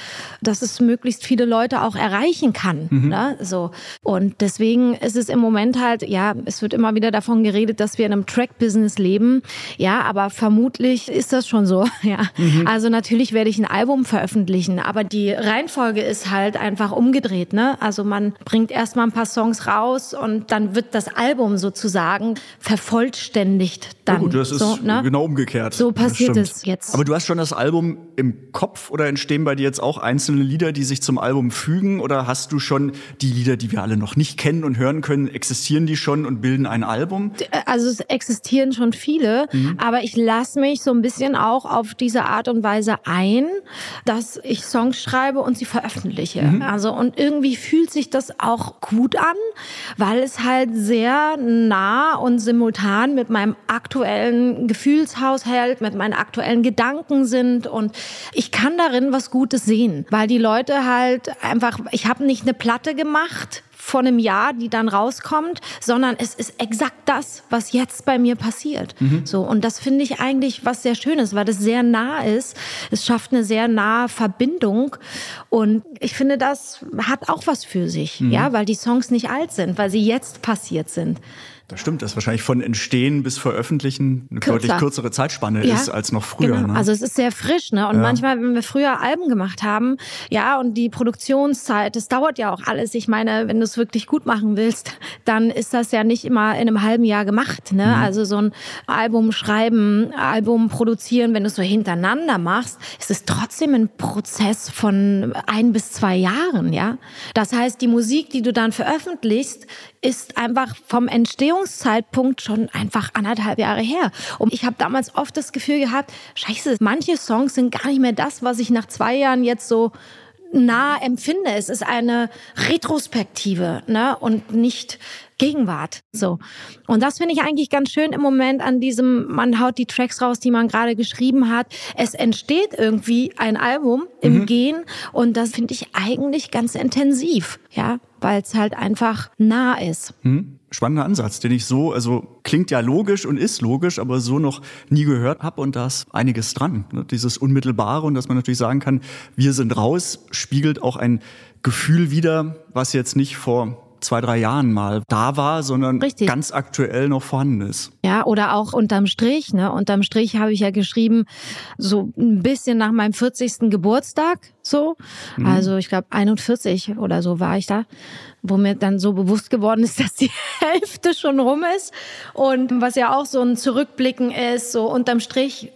dass es möglichst viele Leute auch erreichen kann. Ne? So. Und deswegen ist es im Moment halt, ja, es wird immer wieder davon geredet, dass wir in einem Track-Business leben. Ja, aber vermutlich ist das schon so. Ja. Also natürlich werde ich ein Album veröffentlichen, aber die Reihenfolge ist halt einfach umgedreht. Ne? Also man bringt erstmal ein paar Songs raus und dann wird das Album sozusagen vervollständigt. Dann. Ja gut, das ist so, ne? genau umgekehrt. So passiert es jetzt. Aber du hast schon das Album im Kopf oder entstehen bei dir jetzt auch einzelne Lieder, die sich zum Album fügen? Oder hast du schon die Lieder, die wir alle noch nicht kennen und hören können, existieren die schon und bilden ein Album? also es existieren schon viele, Mhm. aber ich lasse mich so ein bisschen auch auf diese Art und Weise ein, dass ich Songs schreibe und sie veröffentliche. Mhm. Also und irgendwie fühlt sich das auch gut an, weil es halt sehr nah und simultan mit meinem aktuellen Gefühlshaushalt, mit meinen aktuellen Gedanken sind und ich kann darin was Gutes sehen, weil die Leute halt einfach, ich habe nicht eine Platte gemacht vor einem Jahr, die dann rauskommt, sondern es ist exakt das, was jetzt bei mir passiert. So und das finde ich eigentlich was sehr Schönes, weil das sehr nah ist. Es schafft eine sehr nahe Verbindung und ich finde, das hat auch was für sich, ja, weil die Songs nicht alt sind, weil sie jetzt passiert sind. Das stimmt, dass wahrscheinlich von Entstehen bis Veröffentlichen eine Kürzer. deutlich kürzere Zeitspanne Ja, ist als noch früher. Genau. Ne? Also es ist sehr frisch, ne? Und Ja. manchmal, wenn wir früher Alben gemacht haben, ja, und die Produktionszeit, das dauert ja auch alles. Ich meine, wenn du es wirklich gut machen willst, dann ist das ja nicht immer in einem halben Jahr gemacht, ne? Mhm. Also so ein Album schreiben, Album produzieren, wenn du es so hintereinander machst, ist es trotzdem ein Prozess von ein bis zwei Jahren, ja. Das heißt, die Musik, die du dann veröffentlichst, ist einfach vom Entstehungszeitpunkt schon einfach anderthalb Jahre her. Und ich habe damals oft das Gefühl gehabt, scheiße, manche Songs sind gar nicht mehr das, was ich nach zwei Jahren jetzt so nah empfinde. Es ist eine Retrospektive ne? und nicht Gegenwart. So. Und das finde ich eigentlich ganz schön im Moment an diesem, man haut die Tracks raus, die man gerade geschrieben hat. Es entsteht irgendwie ein Album im Gehen und das finde ich eigentlich ganz intensiv, ja, weil es halt einfach nah ist. Hm? Spannender Ansatz, den ich so, also klingt ja logisch und ist logisch, aber so noch nie gehört habe und da ist einiges dran. Ne? Dieses Unmittelbare und dass man natürlich sagen kann, wir sind raus, spiegelt auch ein Gefühl wider, was jetzt nicht vor zwei, drei Jahren mal da war, sondern Richtig. ganz aktuell noch vorhanden ist. Ja, oder auch unterm Strich, ne? Unterm Strich habe ich ja geschrieben, so ein bisschen nach meinem 40. Geburtstag, so. Also ich glaube 41 oder so war ich da, wo mir dann so bewusst geworden ist, dass die Hälfte schon rum ist. Und was ja auch so ein Zurückblicken ist, so unterm Strich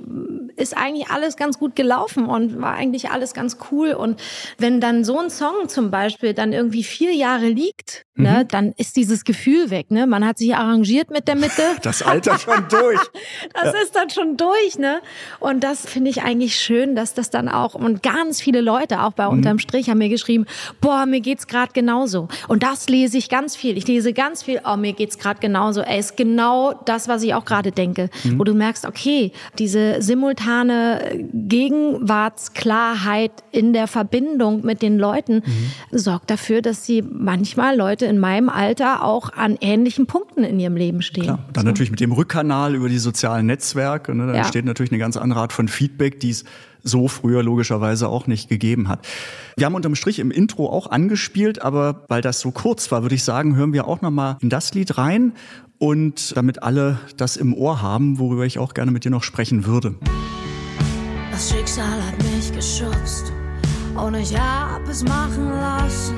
ist eigentlich alles ganz gut gelaufen und war eigentlich alles ganz cool. Und wenn dann so ein Song zum Beispiel dann irgendwie vier Jahre liegt, ne, dann ist dieses Gefühl weg. Ne? Man hat sich arrangiert mit der Mitte. Das Alter schon durch. Das ist dann schon durch, ne? Und das finde ich eigentlich schön, dass das dann auch und ganz viele Leute auch bei unterm Strich haben mir geschrieben, boah, mir geht's gerade genauso. Und das lese ich ganz viel. Ich lese ganz viel, oh, mir geht's gerade genauso. Ey, ist genau das, was ich auch gerade denke, wo du merkst, okay, diese simultane Gegenwartsklarheit in der Verbindung mit den Leuten sorgt dafür, dass sie manchmal Leute in meinem Alter auch an ähnlichen Punkten in ihrem Leben stehen. Klar. Dann natürlich mit dem Rückkanal über die sozialen Netzwerke. Ne, da Ja. entsteht natürlich eine ganz andere Art von Feedback, die es so früher logischerweise auch nicht gegeben hat. Wir haben unterm Strich im Intro auch angespielt, aber weil das so kurz war, würde ich sagen, hören wir auch noch mal in das Lied rein und damit alle das im Ohr haben, worüber ich auch gerne mit dir noch sprechen würde. Das Schicksal hat mich geschubst und ich hab es machen lassen.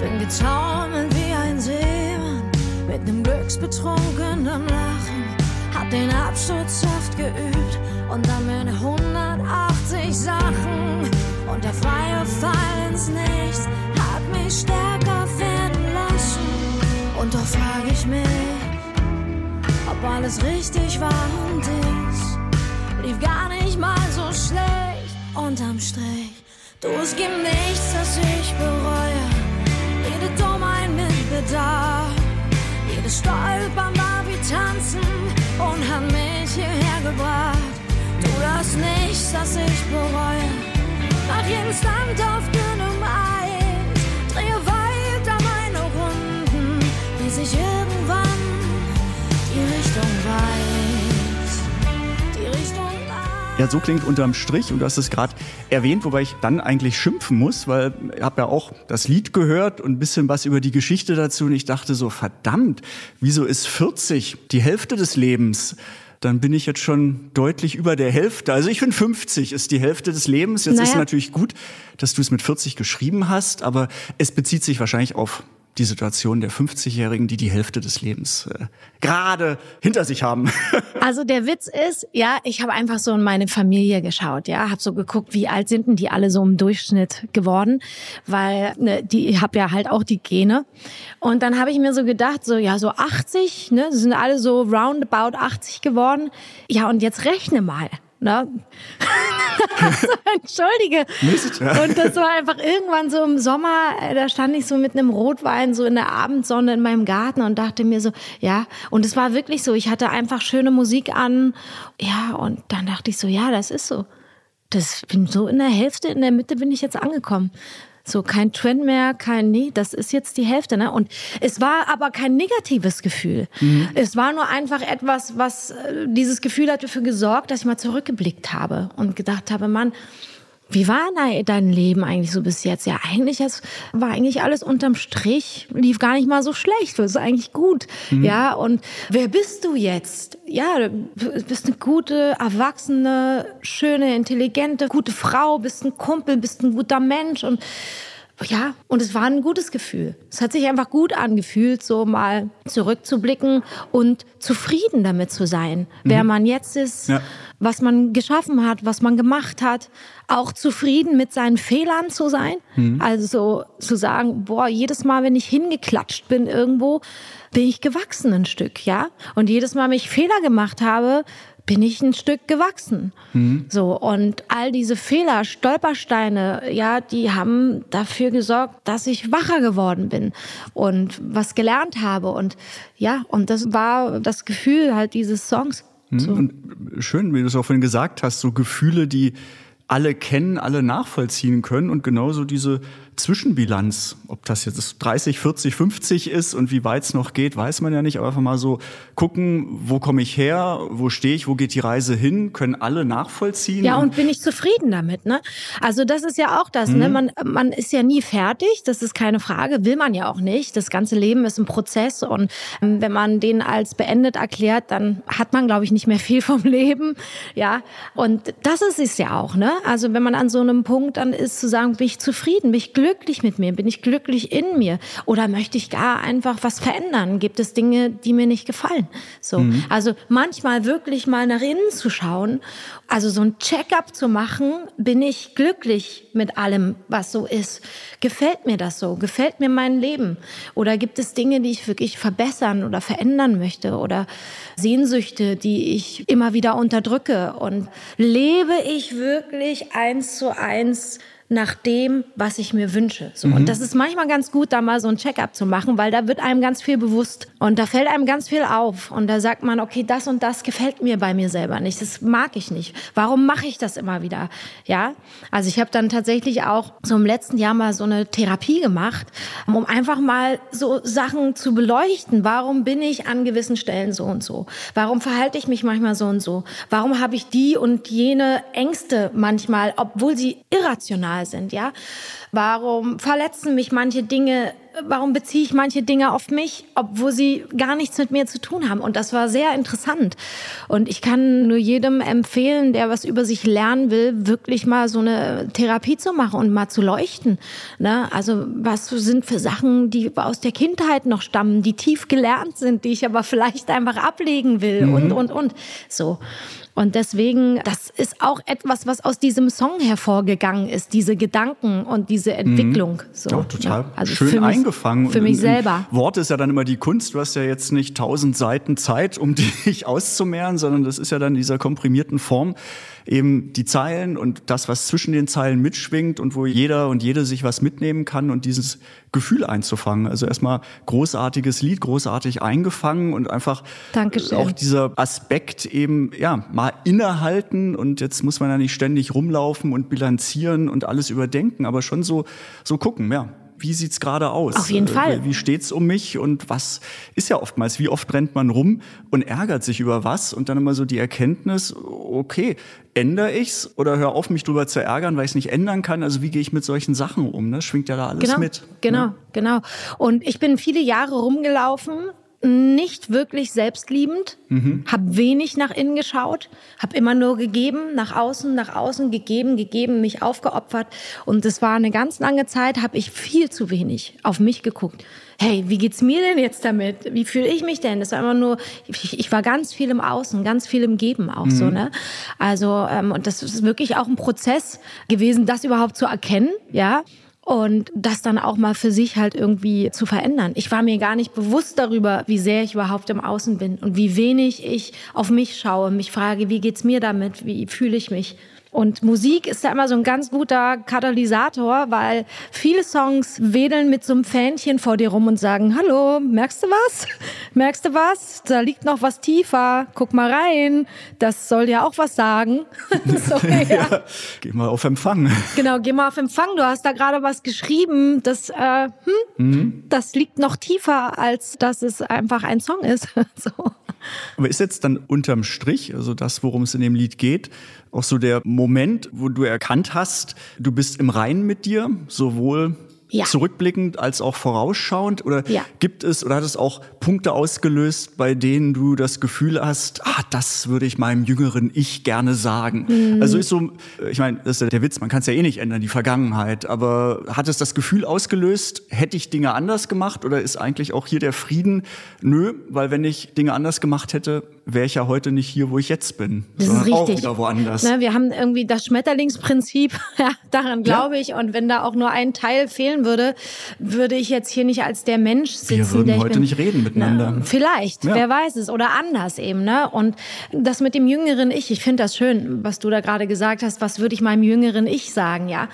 Bin getaumelt wie ein Seemann mit nem glücksbetrunkenen Lachen. Hab den Absturz oft geübt und dann mir 180 Sachen. Und der freie Fall ins Nichts hat mich stärker werden lassen. Und doch frag ich mich, ob alles richtig war und ich lief gar nicht mal so schlecht unterm Strich. Du, es gibt nichts, das ich bereue. Jede Dummheit mit Bedarf. Jedes Stolpern war wie Tanzen und hat mich hierher gebracht. Das nichts, das ich bereue. Nach jedem Stand auf dünnem Eis. Drehe weiter meine Runden, bis ich irgendwann. Die Richtung weiß. Ja, so klingt unterm Strich und du hast es gerade erwähnt, wobei ich dann eigentlich schimpfen muss, weil ich habe ja auch das Lied gehört und ein bisschen was über die Geschichte dazu und ich dachte so, verdammt, wieso ist 40 die Hälfte des Lebens? Dann bin ich jetzt schon deutlich über der Hälfte. Also ich finde 50 ist die Hälfte des Lebens. Jetzt ist Naja. natürlich gut, dass du es mit 40 geschrieben hast, aber es bezieht sich wahrscheinlich auf die Situation der 50-Jährigen, die die Hälfte des Lebens äh, gerade hinter sich haben. Also der Witz ist, ja, ich habe einfach so in meine Familie geschaut, ja, habe so geguckt, wie alt sind denn die alle so im Durchschnitt geworden, weil ne, die ich habe ja halt auch die Gene und dann habe ich mir so gedacht, so ja, so 80, ne, sind alle so roundabout 80 geworden. Ja, und jetzt rechne mal. Ne? also, entschuldige. Mist. Und das war einfach irgendwann so im Sommer, äh, da stand ich so mit einem Rotwein so in der Abendsonne in meinem Garten und dachte mir so, ja, und es war wirklich so, ich hatte einfach schöne Musik an, ja, und dann dachte ich so, ja, das ist so. Das bin so in der Hälfte, in der Mitte bin ich jetzt angekommen. So kein Trend mehr, kein, nee, das ist jetzt die Hälfte, ne? Und es war aber kein negatives Gefühl. Es war nur einfach etwas, was, äh, dieses Gefühl hat dafür gesorgt, dass ich mal zurückgeblickt habe und gedacht habe, Mann, wie war dein- Leben eigentlich so bis jetzt? Ja, eigentlich es war eigentlich alles unterm Strich, lief gar nicht mal so schlecht, das ist eigentlich gut. Ja, und wer bist du jetzt? Ja, du bist eine gute, erwachsene, schöne, intelligente, gute Frau, bist ein Kumpel, bist ein guter Mensch und ja, und es war ein gutes Gefühl. Es hat sich einfach gut angefühlt, so mal zurückzublicken und zufrieden damit zu sein, wer man jetzt ist, Ja. was man geschaffen hat, was man gemacht hat, auch zufrieden mit seinen Fehlern zu sein. Also so zu sagen, boah, jedes Mal, wenn ich hingeklatscht bin irgendwo, bin ich gewachsen ein Stück, ja? Und jedes Mal, wenn ich Fehler gemacht habe, bin ich ein Stück gewachsen. So, und all diese Fehler, Stolpersteine, ja, die haben dafür gesorgt, dass ich wacher geworden bin und was gelernt habe. Und ja, und das war das Gefühl halt dieses Songs. So. Und schön, wie du es auch vorhin gesagt hast, so Gefühle, die alle kennen, alle nachvollziehen können und genauso diese Zwischenbilanz, ob das jetzt 30, 40, 50 ist und wie weit es noch geht, weiß man ja nicht, aber einfach mal so gucken, wo komme ich her, wo stehe ich, wo geht die Reise hin, können alle nachvollziehen. Ja, und bin ich zufrieden damit, ne? Also das ist ja auch das, ne? Man, man ist ja nie fertig, das ist keine Frage, will man ja auch nicht. Das ganze Leben ist ein Prozess und ähm, wenn man den als beendet erklärt, dann hat man, glaube ich, nicht mehr viel vom Leben, ja? Und das ist es ja auch, ne? Also wenn man an so einem Punkt dann ist, zu sagen, bin ich zufrieden, bin ich glücklich mit mir, bin ich glücklich in mir oder möchte ich gar einfach was verändern? Gibt es Dinge, die mir nicht gefallen? So, also manchmal wirklich mal nach innen zu schauen, also so ein Check-up zu machen, bin ich glücklich mit allem, was so ist? Gefällt mir das so? Gefällt mir mein Leben? Oder gibt es Dinge, die ich wirklich verbessern oder verändern möchte? Oder Sehnsüchte, die ich immer wieder unterdrücke? Und lebe ich wirklich eins zu eins nach dem, was ich mir wünsche. So. Und das ist manchmal ganz gut, da mal so ein Check-up zu machen, weil da wird einem ganz viel bewusst und da fällt einem ganz viel auf und da sagt man, okay, das und das gefällt mir bei mir selber nicht, das mag ich nicht. Warum mache ich das immer wieder? Ja, also ich habe dann tatsächlich auch so im letzten Jahr mal so eine Therapie gemacht, um einfach mal so Sachen zu beleuchten. Warum bin ich an gewissen Stellen so und so? Warum verhalte ich mich manchmal so und so? Warum habe ich die und jene Ängste manchmal, obwohl sie irrational sind, ja? Warum verletzen mich manche Dinge warum beziehe ich manche Dinge auf mich, obwohl sie gar nichts mit mir zu tun haben. Und das war sehr interessant. Und ich kann nur jedem empfehlen, der was über sich lernen will, wirklich mal so eine Therapie zu machen und mal zu leuchten. Ne? Also was sind für Sachen, die aus der Kindheit noch stammen, die tief gelernt sind, die ich aber vielleicht einfach ablegen will mhm. und, und, und. So. Und deswegen, das ist auch etwas, was aus diesem Song hervorgegangen ist, diese Gedanken und diese Entwicklung. Mhm. So, ja, total ja, also schön für mich, eingefangen. Für mich selber. Wort ist ja dann immer die Kunst. Du hast ja jetzt nicht tausend Seiten Zeit, um dich auszumehren, sondern das ist ja dann in dieser komprimierten Form eben die Zeilen und das, was zwischen den Zeilen mitschwingt und wo jeder und jede sich was mitnehmen kann und dieses Gefühl einzufangen. Also erstmal großartiges Lied, großartig eingefangen und einfach Dankeschön. auch dieser Aspekt eben, ja, mal innehalten und jetzt muss man ja nicht ständig rumlaufen und bilanzieren und alles überdenken, aber schon so, so gucken, ja wie sieht's gerade aus? Auf jeden Fall. Wie steht's um mich und was ist ja oftmals, wie oft rennt man rum und ärgert sich über was und dann immer so die Erkenntnis, okay, ändere ich's oder hör auf, mich drüber zu ärgern, weil ich es nicht ändern kann? Also wie gehe ich mit solchen Sachen um? Ne? Schwingt ja da alles genau, mit. Genau, ne? genau. Und ich bin viele Jahre rumgelaufen nicht wirklich selbstliebend, mhm. habe wenig nach innen geschaut, habe immer nur gegeben, nach außen, nach außen gegeben, gegeben, mich aufgeopfert. Und das war eine ganz lange Zeit, habe ich viel zu wenig auf mich geguckt. Hey, wie geht's mir denn jetzt damit? Wie fühle ich mich denn? Das war immer nur, ich, ich, war ganz viel im Außen, ganz viel im Geben auch mhm. so, ne? Also, ähm, und das ist wirklich auch ein Prozess gewesen, das überhaupt zu erkennen, ja und das dann auch mal für sich halt irgendwie zu verändern. Ich war mir gar nicht bewusst darüber, wie sehr ich überhaupt im Außen bin und wie wenig ich auf mich schaue, mich frage, wie geht's mir damit, wie fühle ich mich. Und Musik ist ja immer so ein ganz guter Katalysator, weil viele Songs wedeln mit so einem Fähnchen vor dir rum und sagen, hallo, merkst du was? Merkst du was? Da liegt noch was tiefer. Guck mal rein. Das soll ja auch was sagen. so, ja. ja. Geh mal auf Empfang. Genau, geh mal auf Empfang. Du hast da gerade was geschrieben. Das, äh, hm, mhm. das liegt noch tiefer, als dass es einfach ein Song ist. so. Aber ist jetzt dann unterm Strich, also das, worum es in dem Lied geht, auch so der Moment, wo du erkannt hast, du bist im Reinen mit dir, sowohl ja. zurückblickend als auch vorausschauend? Oder ja. gibt es oder hat es auch Punkte ausgelöst, bei denen du das Gefühl hast, ah, das würde ich meinem jüngeren Ich gerne sagen? Mhm. Also ist so, ich meine, das ist ja der Witz, man kann es ja eh nicht ändern, die Vergangenheit, aber hat es das Gefühl ausgelöst, hätte ich Dinge anders gemacht oder ist eigentlich auch hier der Frieden, nö, weil wenn ich Dinge anders gemacht hätte, wäre ich ja heute nicht hier, wo ich jetzt bin, das sondern auch wieder woanders. Na, wir haben irgendwie das Schmetterlingsprinzip, ja, daran glaube ja. ich. Und wenn da auch nur ein Teil fehlen würde, würde ich jetzt hier nicht als der Mensch sitzen. Wir würden heute bin. nicht reden miteinander. Na, vielleicht, ja. wer weiß es. Oder anders eben. Ne? Und das mit dem jüngeren Ich, ich finde das schön, was du da gerade gesagt hast. Was würde ich meinem jüngeren Ich sagen, ja?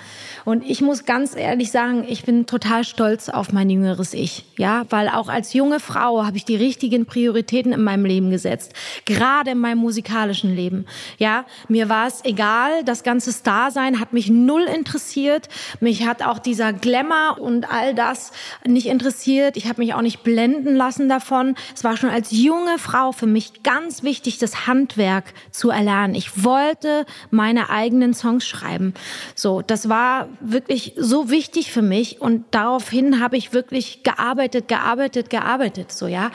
Und ich muss ganz ehrlich sagen, ich bin total stolz auf mein jüngeres Ich, ja? Weil auch als junge Frau habe ich die richtigen Prioritäten in meinem Leben gesetzt gerade in meinem musikalischen Leben. Ja, mir war es egal, das ganze Starsein hat mich null interessiert. Mich hat auch dieser Glamour und all das nicht interessiert. Ich habe mich auch nicht blenden lassen davon. Es war schon als junge Frau für mich ganz wichtig, das Handwerk zu erlernen. Ich wollte meine eigenen Songs schreiben. So, das war wirklich so wichtig für mich und daraufhin habe ich wirklich gearbeitet, gearbeitet, gearbeitet, so ja,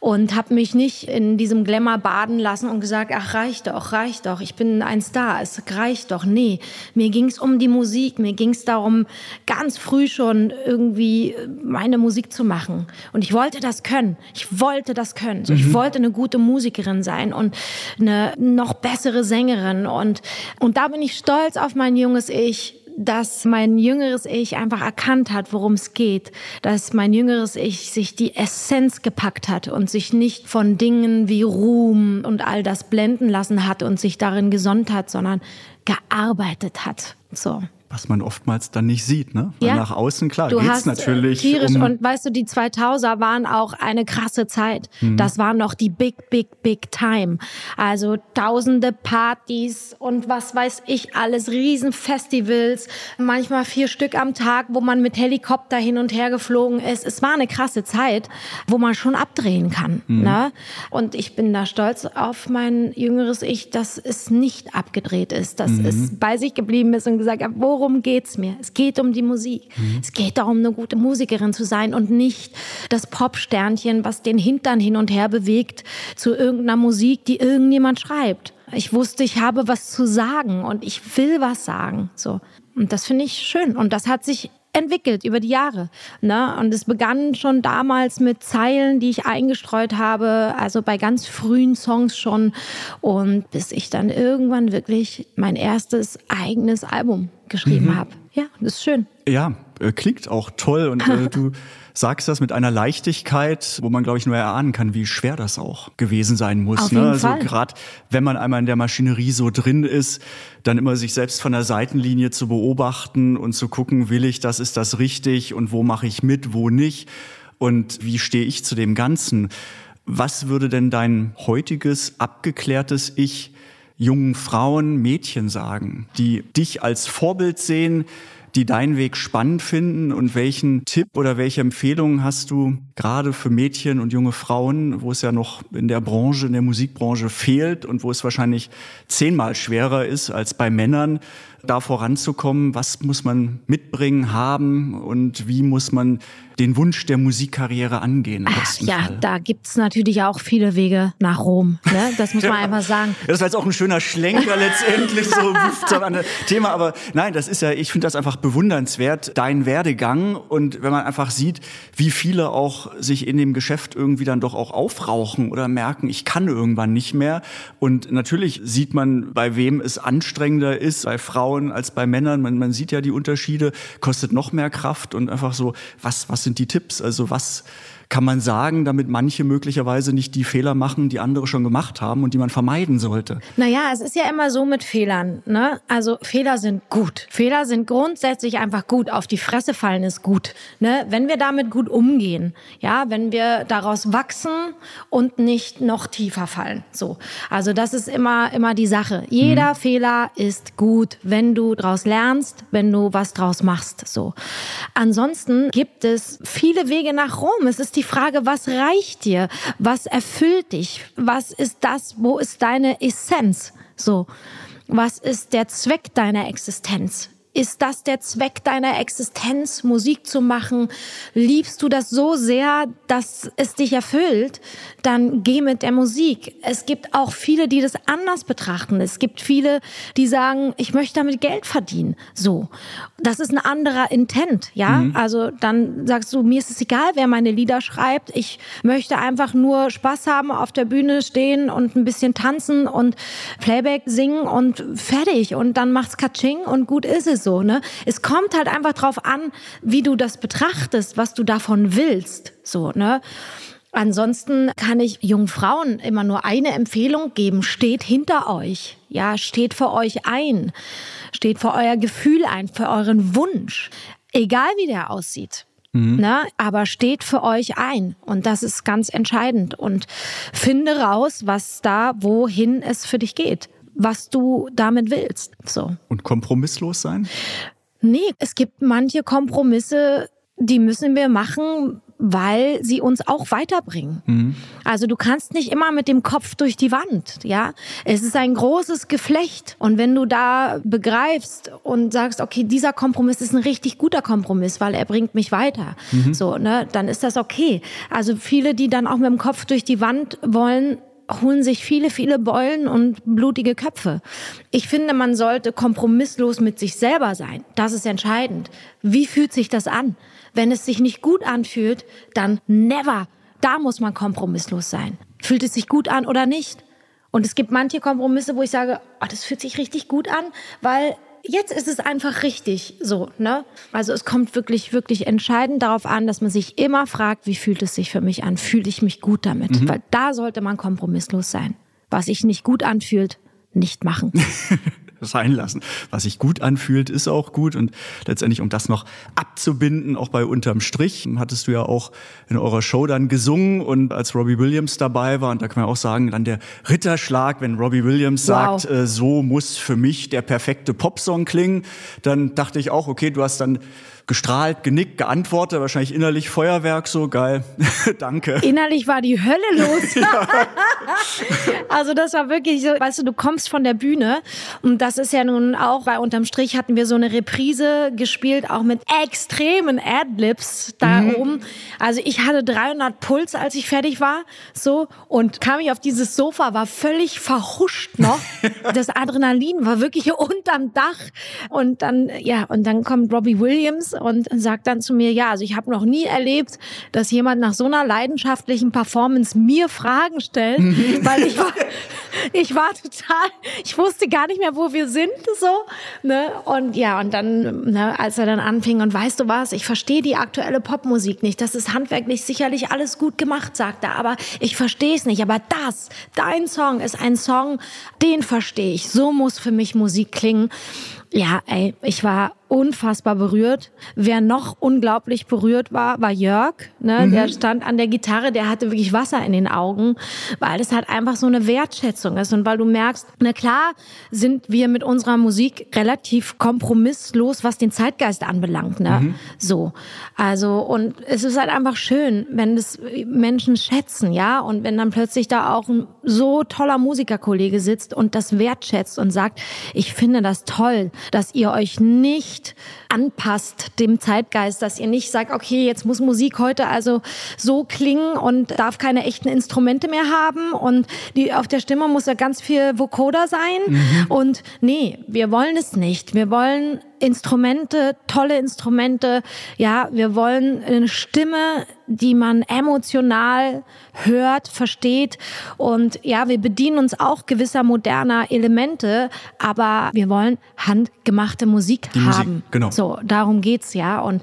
und habe mich nicht in diesem Glamour baden lassen und gesagt, ach reicht doch, reicht doch, ich bin ein Star, es reicht doch. Nee, mir ging es um die Musik, mir ging es darum, ganz früh schon irgendwie meine Musik zu machen. Und ich wollte das können, ich wollte das können. So, mhm. Ich wollte eine gute Musikerin sein und eine noch bessere Sängerin. Und, und da bin ich stolz auf mein junges Ich, dass mein jüngeres Ich einfach erkannt hat, worum es geht, dass mein jüngeres Ich sich die Essenz gepackt hat und sich nicht von Dingen wie Ruhm und all das blenden lassen hat und sich darin gesonnt hat, sondern gearbeitet hat. So was man oftmals dann nicht sieht, ne? Weil ja. nach außen, klar, du geht's hast, äh, natürlich tierisch um und weißt du, die 2000er waren auch eine krasse Zeit. Mhm. Das war noch die big, big, big time. Also tausende Partys und was weiß ich alles, Riesenfestivals, manchmal vier Stück am Tag, wo man mit Helikopter hin und her geflogen ist. Es war eine krasse Zeit, wo man schon abdrehen kann, mhm. ne? Und ich bin da stolz auf mein jüngeres Ich, dass es nicht abgedreht ist, dass mhm. es bei sich geblieben ist und gesagt hat, worum worum geht's mir? Es geht um die Musik. Mhm. Es geht darum, eine gute Musikerin zu sein und nicht das Popsternchen, was den Hintern hin und her bewegt zu irgendeiner Musik, die irgendjemand schreibt. Ich wusste, ich habe was zu sagen und ich will was sagen. So. Und das finde ich schön. Und das hat sich entwickelt über die Jahre. Ne? Und es begann schon damals mit Zeilen, die ich eingestreut habe, also bei ganz frühen Songs schon. Und bis ich dann irgendwann wirklich mein erstes eigenes Album geschrieben mhm. habe. Ja, das ist schön. Ja, äh, klingt auch toll. Und äh, du sagst das mit einer Leichtigkeit, wo man, glaube ich, nur erahnen kann, wie schwer das auch gewesen sein muss. Auf ne? Also gerade wenn man einmal in der Maschinerie so drin ist, dann immer sich selbst von der Seitenlinie zu beobachten und zu gucken, will ich das, ist das richtig und wo mache ich mit, wo nicht und wie stehe ich zu dem Ganzen. Was würde denn dein heutiges, abgeklärtes Ich jungen Frauen, Mädchen sagen, die dich als Vorbild sehen, die deinen Weg spannend finden? Und welchen Tipp oder welche Empfehlungen hast du gerade für Mädchen und junge Frauen, wo es ja noch in der Branche, in der Musikbranche fehlt und wo es wahrscheinlich zehnmal schwerer ist als bei Männern, da voranzukommen? Was muss man mitbringen, haben und wie muss man den Wunsch der Musikkarriere angehen? Ach, ja, Fall? da gibt's natürlich auch viele Wege nach Rom. Ne? Das muss man einfach sagen. Das war jetzt auch ein schöner Schlenker letztendlich, so an das Thema. Aber nein, das ist ja, ich finde das einfach bewundernswert, dein Werdegang. Und wenn man einfach sieht, wie viele auch sich in dem Geschäft irgendwie dann doch auch aufrauchen oder merken, ich kann irgendwann nicht mehr. Und natürlich sieht man, bei wem es anstrengender ist, bei Frauen als bei Männern. Man, man sieht ja die Unterschiede, kostet noch mehr Kraft und einfach so, was, was sind die Tipps? Also was kann man sagen, damit manche möglicherweise nicht die Fehler machen, die andere schon gemacht haben und die man vermeiden sollte? Naja, es ist ja immer so mit Fehlern. Ne? Also Fehler sind gut. Fehler sind grundsätzlich einfach gut. Auf die Fresse fallen ist gut. Ne? Wenn wir damit gut umgehen, ja, wenn wir daraus wachsen und nicht noch tiefer fallen. So. Also das ist immer, immer die Sache. Jeder Mhm. Fehler ist gut, wenn du daraus lernst, wenn du was draus machst. So. Ansonsten gibt es viele Wege nach Rom. Es ist die Frage, was reicht dir? Was erfüllt dich? Was ist das? Wo ist deine Essenz? So. Was ist der Zweck deiner Existenz? Ist das der Zweck deiner Existenz, Musik zu machen? Liebst du das so sehr, dass es dich erfüllt? Dann geh mit der Musik. Es gibt auch viele, die das anders betrachten. Es gibt viele, die sagen, ich möchte damit Geld verdienen. So. Das ist ein anderer Intent, ja? Also dann sagst du, mir ist es egal, wer meine Lieder schreibt. Ich möchte einfach nur Spaß haben, auf der Bühne stehen und ein bisschen tanzen und Playback singen und fertig. Und dann macht's Katsching und gut ist es so, ne? Es kommt halt einfach drauf an, wie du das betrachtest, was du davon willst, so, ne? Ansonsten kann ich jungen Frauen immer nur eine Empfehlung geben. Steht hinter euch. Ja, steht für euch ein. Steht für euer Gefühl ein, für euren Wunsch. Egal wie der aussieht. Ne? Aber steht für euch ein. Und das ist ganz entscheidend. Und finde raus, was da, wohin es für dich geht. Was du damit willst. So. Und kompromisslos sein? Nee, es gibt manche Kompromisse, die müssen wir machen, weil sie uns auch weiterbringen. Also du kannst nicht immer mit dem Kopf durch die Wand, ja? Es ist ein großes Geflecht und wenn du da begreifst und sagst, okay, dieser Kompromiss ist ein richtig guter Kompromiss, weil er bringt mich weiter, so, ne, dann ist das okay. Also viele, die dann auch mit dem Kopf durch die Wand wollen, holen sich viele, viele Beulen und blutige Köpfe. Ich finde, man sollte kompromisslos mit sich selber sein. Das ist entscheidend. Wie fühlt sich das an? Wenn es sich nicht gut anfühlt, dann never. Da muss man kompromisslos sein. Fühlt es sich gut an oder nicht? Und es gibt manche Kompromisse, wo ich sage, oh, das fühlt sich richtig gut an, weil jetzt ist es einfach richtig so, ne? Also es kommt wirklich, wirklich entscheidend darauf an, dass man sich immer fragt, wie fühlt es sich für mich an? Fühle ich mich gut damit? Weil da sollte man kompromisslos sein. Was sich nicht gut anfühlt, nicht machen. sein lassen. Was sich gut anfühlt, ist auch gut. Und letztendlich, um das noch abzubinden, auch bei Unterm Strich, hattest du ja auch in eurer Show dann gesungen und als Robbie Williams dabei war, und da kann man auch sagen, dann der Ritterschlag, wenn Robbie Williams Wow. sagt, äh, so muss für mich der perfekte Popsong klingen, dann dachte ich auch, okay, du hast dann gestrahlt, genickt, geantwortet, wahrscheinlich innerlich Feuerwerk, so geil. Danke. Innerlich war die Hölle los. also das war wirklich so, weißt du, du kommst von der Bühne und das ist ja nun auch, bei unterm Strich hatten wir so eine Reprise gespielt, auch mit extremen Adlibs da mhm. oben. Also ich hatte 300 Puls, als ich fertig war, so und kam ich auf dieses Sofa, war völlig verhuscht noch. das Adrenalin war wirklich unterm Dach und dann ja und dann kommt Robbie Williams und sagt dann zu mir, ja, also ich habe noch nie erlebt, dass jemand nach so einer leidenschaftlichen Performance mir Fragen stellt, mhm. weil ich war, ich war total, ich wusste gar nicht mehr, wo wir sind, so, ne, und ja, und dann, ne, als er dann anfing und weißt du was, ich verstehe die aktuelle Popmusik nicht, das ist handwerklich sicherlich alles gut gemacht, sagt er, aber ich verstehe es nicht, aber das, dein Song ist ein Song, den verstehe ich, so muss für mich Musik klingen. Ja, ey, ich war unfassbar berührt. Wer noch unglaublich berührt war, war Jörg. Ne? Mhm. Der stand an der Gitarre, der hatte wirklich Wasser in den Augen, weil das halt einfach so eine Wertschätzung ist und weil du merkst, na klar sind wir mit unserer Musik relativ kompromisslos, was den Zeitgeist anbelangt. Ne? Mhm. So, also und es ist halt einfach schön, wenn das Menschen schätzen, ja, und wenn dann plötzlich da auch ein so toller Musikerkollege sitzt und das wertschätzt und sagt, ich finde das toll, dass ihr euch nicht nicht anpasst dem Zeitgeist, dass ihr nicht sagt, okay, jetzt muss Musik heute also so klingen und darf keine echten Instrumente mehr haben und die, auf der Stimme muss ja ganz viel Vocoder sein mhm. und nee, wir wollen es nicht. Wir wollen Instrumente, tolle Instrumente. Ja, wir wollen eine Stimme, die man emotional hört, versteht. Und ja, wir bedienen uns auch gewisser moderner Elemente, aber wir wollen handgemachte Musik Die haben. Musik, genau. So, darum geht's ja. Und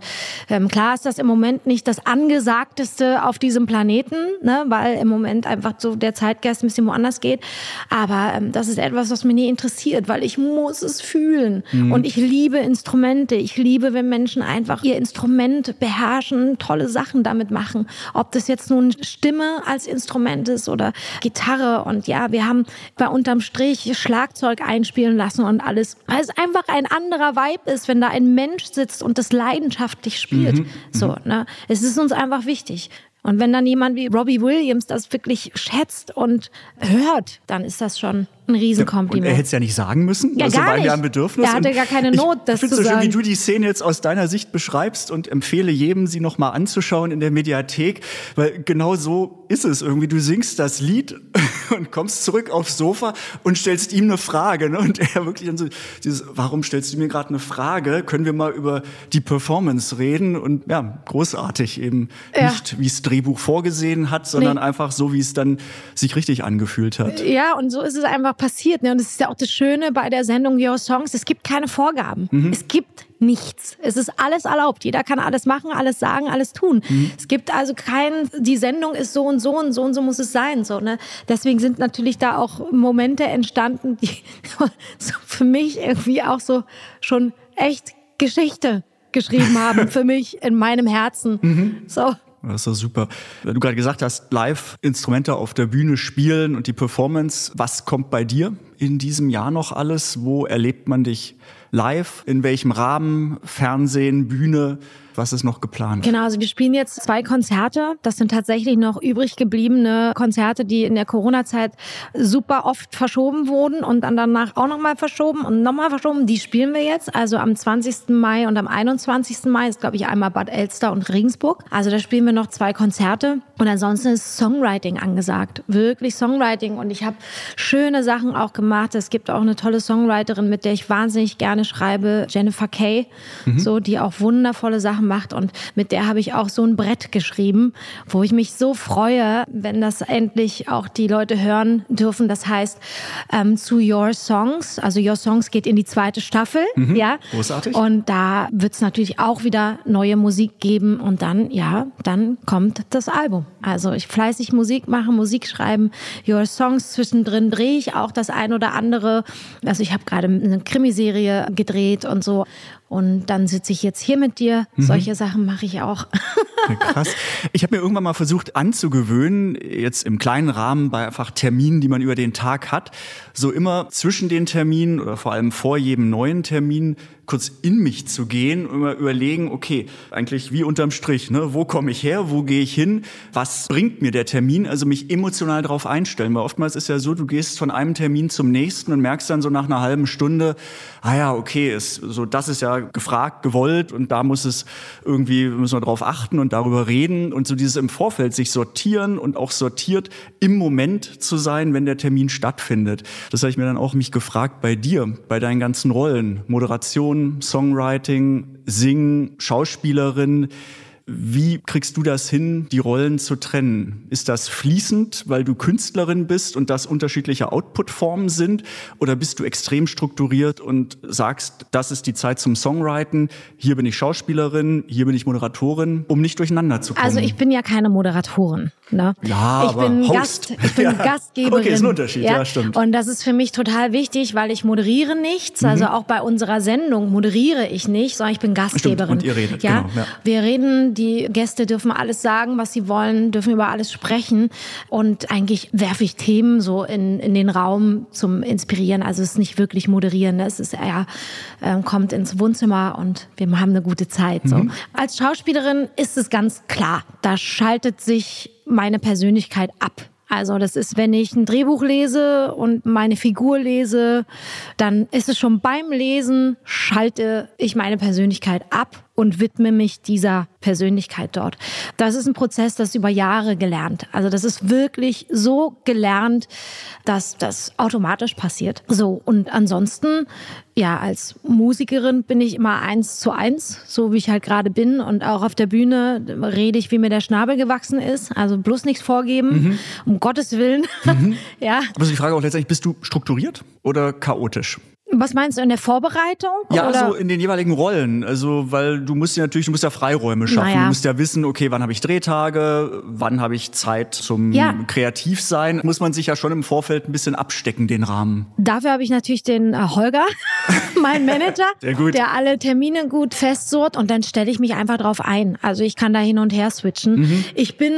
ähm, klar ist das im Moment nicht das angesagteste auf diesem Planeten, ne, weil im Moment einfach so der Zeitgeist ein bisschen woanders geht. Aber ähm, das ist etwas, was mich nie interessiert, weil ich muss es fühlen. Mhm. Und ich liebe Instrumente. Ich liebe, wenn Menschen einfach ihr Instrument beherrschen, tolle Sachen damit machen. Ob das jetzt nun Stimme als Instrument ist oder Gitarre. Und ja, wir haben bei unterm Strich Schlagzeug einspielen lassen und alles. Weil es einfach ein anderer Vibe ist, wenn da ein Mensch sitzt und das leidenschaftlich spielt. Mhm. So, mhm. ne? Es ist uns einfach wichtig. Und wenn dann jemand wie Robbie Williams das wirklich schätzt und hört, dann ist das schon ein Riesenkompliment. Und er hätte es ja nicht sagen müssen. Ja, also gar nicht. ja ein Bedürfnis. Er hatte gar keine Not, das ich zu so sagen. schön, wie du die Szene jetzt aus deiner Sicht beschreibst und empfehle jedem, sie nochmal anzuschauen in der Mediathek, weil genau so ist es irgendwie. Du singst das Lied und kommst zurück aufs Sofa und stellst ihm eine Frage. Ne? Und er wirklich dann so, dieses, warum stellst du mir gerade eine Frage? Können wir mal über die Performance reden? Und ja, großartig eben. Ja. Nicht, wie es Drehbuch vorgesehen hat, sondern nee. einfach so, wie es dann sich richtig angefühlt hat. Ja, und so ist es einfach passiert. Ne? Und es ist ja auch das Schöne bei der Sendung Your Songs. Es gibt keine Vorgaben. Mhm. Es gibt nichts. Es ist alles erlaubt. Jeder kann alles machen, alles sagen, alles tun. Mhm. Es gibt also kein, die Sendung ist so und so und so und so muss es sein. So, ne? Deswegen sind natürlich da auch Momente entstanden, die so für mich irgendwie auch so schon echt Geschichte geschrieben haben für mich in meinem Herzen. Mhm. So. Das ist doch super. Weil du gerade gesagt hast, Live-Instrumente auf der Bühne spielen und die Performance. Was kommt bei dir in diesem Jahr noch alles? Wo erlebt man dich live? In welchem Rahmen? Fernsehen, Bühne? Was ist noch geplant? Genau, also wir spielen jetzt zwei Konzerte. Das sind tatsächlich noch übrig gebliebene Konzerte, die in der Corona-Zeit super oft verschoben wurden und dann danach auch nochmal verschoben und nochmal verschoben. Die spielen wir jetzt. Also am 20. Mai und am 21. Mai ist, glaube ich, einmal Bad Elster und Regensburg. Also da spielen wir noch zwei Konzerte. Und ansonsten ist Songwriting angesagt. Wirklich Songwriting. Und ich habe schöne Sachen auch gemacht. Es gibt auch eine tolle Songwriterin, mit der ich wahnsinnig gerne schreibe, Jennifer Kay, mhm. so, die auch wundervolle Sachen macht und mit der habe ich auch so ein Brett geschrieben, wo ich mich so freue, wenn das endlich auch die Leute hören dürfen. Das heißt ähm, zu Your Songs, also Your Songs geht in die zweite Staffel, mhm, ja. Großartig. Und da wird es natürlich auch wieder neue Musik geben und dann, ja, dann kommt das Album. Also ich fleißig Musik machen, Musik schreiben, Your Songs zwischendrin drehe ich auch das ein oder andere. Also ich habe gerade eine Krimiserie gedreht und so und dann sitze ich jetzt hier mit dir. Mhm. Solche Sachen mache ich auch. Krass. Ich habe mir irgendwann mal versucht anzugewöhnen, jetzt im kleinen Rahmen bei einfach Terminen, die man über den Tag hat, so immer zwischen den Terminen oder vor allem vor jedem neuen Termin kurz in mich zu gehen und mal überlegen, okay, eigentlich wie unterm Strich, ne? wo komme ich her, wo gehe ich hin, was bringt mir der Termin, also mich emotional darauf einstellen, weil oftmals ist ja so, du gehst von einem Termin zum nächsten und merkst dann so nach einer halben Stunde, ah ja, okay, ist, so das ist ja gefragt, gewollt und da muss es irgendwie, müssen wir drauf achten und darüber reden und so dieses im Vorfeld sich sortieren und auch sortiert im Moment zu sein, wenn der Termin stattfindet. Das habe ich mir dann auch mich gefragt bei dir, bei deinen ganzen Rollen, Moderation, Songwriting, Singen, Schauspielerin. Wie kriegst du das hin, die Rollen zu trennen? Ist das fließend, weil du Künstlerin bist und das unterschiedliche Outputformen sind? Oder bist du extrem strukturiert und sagst, das ist die Zeit zum Songwriten, hier bin ich Schauspielerin, hier bin ich Moderatorin, um nicht durcheinander zu kommen? Also ich bin ja keine Moderatorin. Ne? Ja, ich aber bin, Host. Gast, ich bin Ja. Gastgeberin. Okay, ist ein Unterschied, ja, stimmt. Und das ist für mich total wichtig, weil ich moderiere nichts. Also Mhm. auch bei unserer Sendung moderiere ich nicht, sondern ich bin Gastgeberin. und ihr redet, ja? genau, ja. Wir reden, die Gäste dürfen alles sagen, was sie wollen, dürfen über alles sprechen. Und eigentlich werfe ich Themen so in, in den Raum zum Inspirieren. Also es ist nicht wirklich moderieren. Es ist eher, ähm, kommt ins Wohnzimmer und wir haben eine gute Zeit. So. Mhm. Als Schauspielerin ist es ganz klar. Da schaltet sich meine Persönlichkeit ab. Also das ist, wenn ich ein Drehbuch lese und meine Figur lese, dann ist es schon beim Lesen, schalte ich meine Persönlichkeit ab und widme mich dieser Persönlichkeit dort. Das ist ein Prozess, das über Jahre gelernt. Also das ist wirklich so gelernt, dass das automatisch passiert. So und ansonsten, ja, als Musikerin bin ich immer eins zu eins, so wie ich halt gerade bin und auch auf der Bühne rede ich, wie mir der Schnabel gewachsen ist. Also bloß nichts vorgeben, um Gottes Willen. ja. Aber ist die Frage auch letztendlich, bist du strukturiert oder chaotisch? Was meinst du in der Vorbereitung? Ja, oder? so in den jeweiligen Rollen. Also, weil du musst ja natürlich, du musst ja Freiräume schaffen. Naja. Du musst ja wissen, okay, wann habe ich Drehtage, wann habe ich Zeit zum Ja. Kreativsein. Muss man sich ja schon im Vorfeld ein bisschen abstecken, den Rahmen. Dafür habe ich natürlich den äh, Holger, meinen Manager, der alle Termine gut festzurrt und dann stelle ich mich einfach drauf ein. Also ich kann da hin und her switchen. Mhm. Ich bin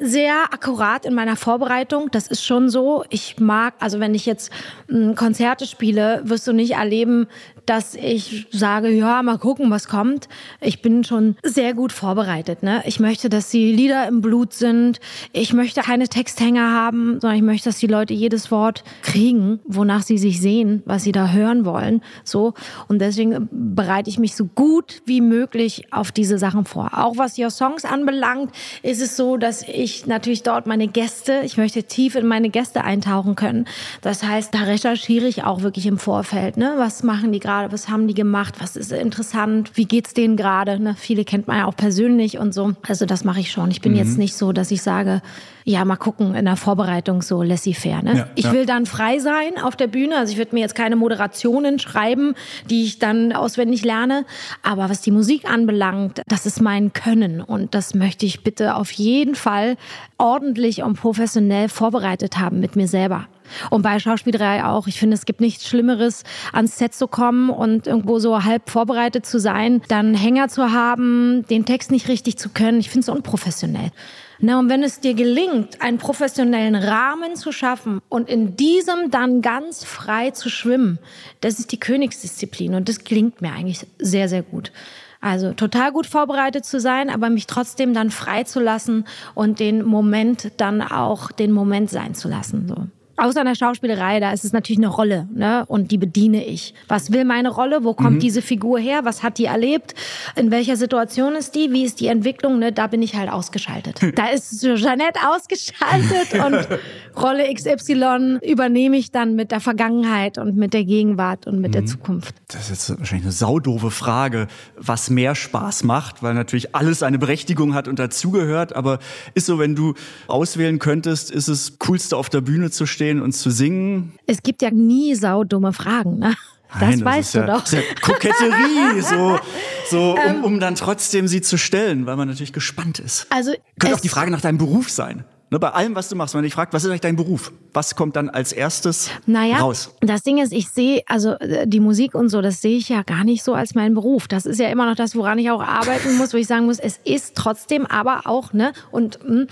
sehr akkurat in meiner Vorbereitung. Das ist schon so. Ich mag, also wenn ich jetzt mh, Konzerte spiele, wirst du nicht erleben, dass ich sage, ja, mal gucken, was kommt. Ich bin schon sehr gut vorbereitet. Ne? Ich möchte, dass die Lieder im Blut sind. Ich möchte keine Texthänger haben, sondern ich möchte, dass die Leute jedes Wort kriegen, wonach sie sich sehen, was sie da hören wollen. So und deswegen bereite ich mich so gut wie möglich auf diese Sachen vor. Auch was Your Songs anbelangt, ist es so, dass ich natürlich dort meine Gäste, ich möchte tief in meine Gäste eintauchen können. Das heißt, da recherchiere ich auch wirklich im Vorfeld. Ne? Was machen die gerade? Was haben die gemacht? Was ist interessant? Wie geht's denen gerade? Ne? Viele kennt man ja auch persönlich und so. Also das mache ich schon. Ich bin Mhm. jetzt nicht so, dass ich sage, ja, mal gucken in der Vorbereitung so laissez-faire. Ne? Ja, ich ja. will dann frei sein auf der Bühne. Also ich würde mir jetzt keine Moderationen schreiben, die ich dann auswendig lerne. Aber was die Musik anbelangt, das ist mein Können. Und das möchte ich bitte auf jeden Fall ordentlich und professionell vorbereitet haben mit mir selber. Und bei Schauspielerei auch. Ich finde, es gibt nichts Schlimmeres, ans Set zu kommen und irgendwo so halb vorbereitet zu sein, dann Hänger zu haben, den Text nicht richtig zu können. Ich finde es unprofessionell. Na, und wenn es dir gelingt, einen professionellen Rahmen zu schaffen und in diesem dann ganz frei zu schwimmen, das ist die Königsdisziplin und das klingt mir eigentlich sehr, sehr gut. Also total gut vorbereitet zu sein, aber mich trotzdem dann frei zu lassen und den Moment dann auch den Moment sein zu lassen. So. Außer in der Schauspielerei, da ist es natürlich eine Rolle, ne? Und die bediene ich. Was will meine Rolle? Wo kommt diese Figur her? Was hat die erlebt? In welcher Situation ist die? Wie ist die Entwicklung? Ne? Da bin ich halt ausgeschaltet. Da ist Jeanette ausgeschaltet und Rolle XY übernehme ich dann mit der Vergangenheit und mit der Gegenwart und mit der Zukunft. Das ist jetzt wahrscheinlich eine saudove Frage, was mehr Spaß macht, weil natürlich alles eine Berechtigung hat und dazugehört. Aber ist so, wenn du auswählen könntest, ist es coolste auf der Bühne zu stehen und zu singen? Es gibt ja nie saudumme Fragen, ne? Das Nein, weißt ist du ja, doch. Das ist ja Koketterie, so, so um, um dann trotzdem sie zu stellen, weil man natürlich gespannt ist. Also Könnte auch die Frage nach deinem Beruf sein. Ne, bei allem, was du machst, wenn ich fragt, was ist eigentlich dein Beruf? Was kommt dann als erstes naja, raus? Das Ding ist, ich sehe, also äh, die Musik und so, das sehe ich ja gar nicht so als meinen Beruf. Das ist ja immer noch das, woran ich auch arbeiten muss, wo ich sagen muss, es ist trotzdem aber auch, ne? Und mh, hm,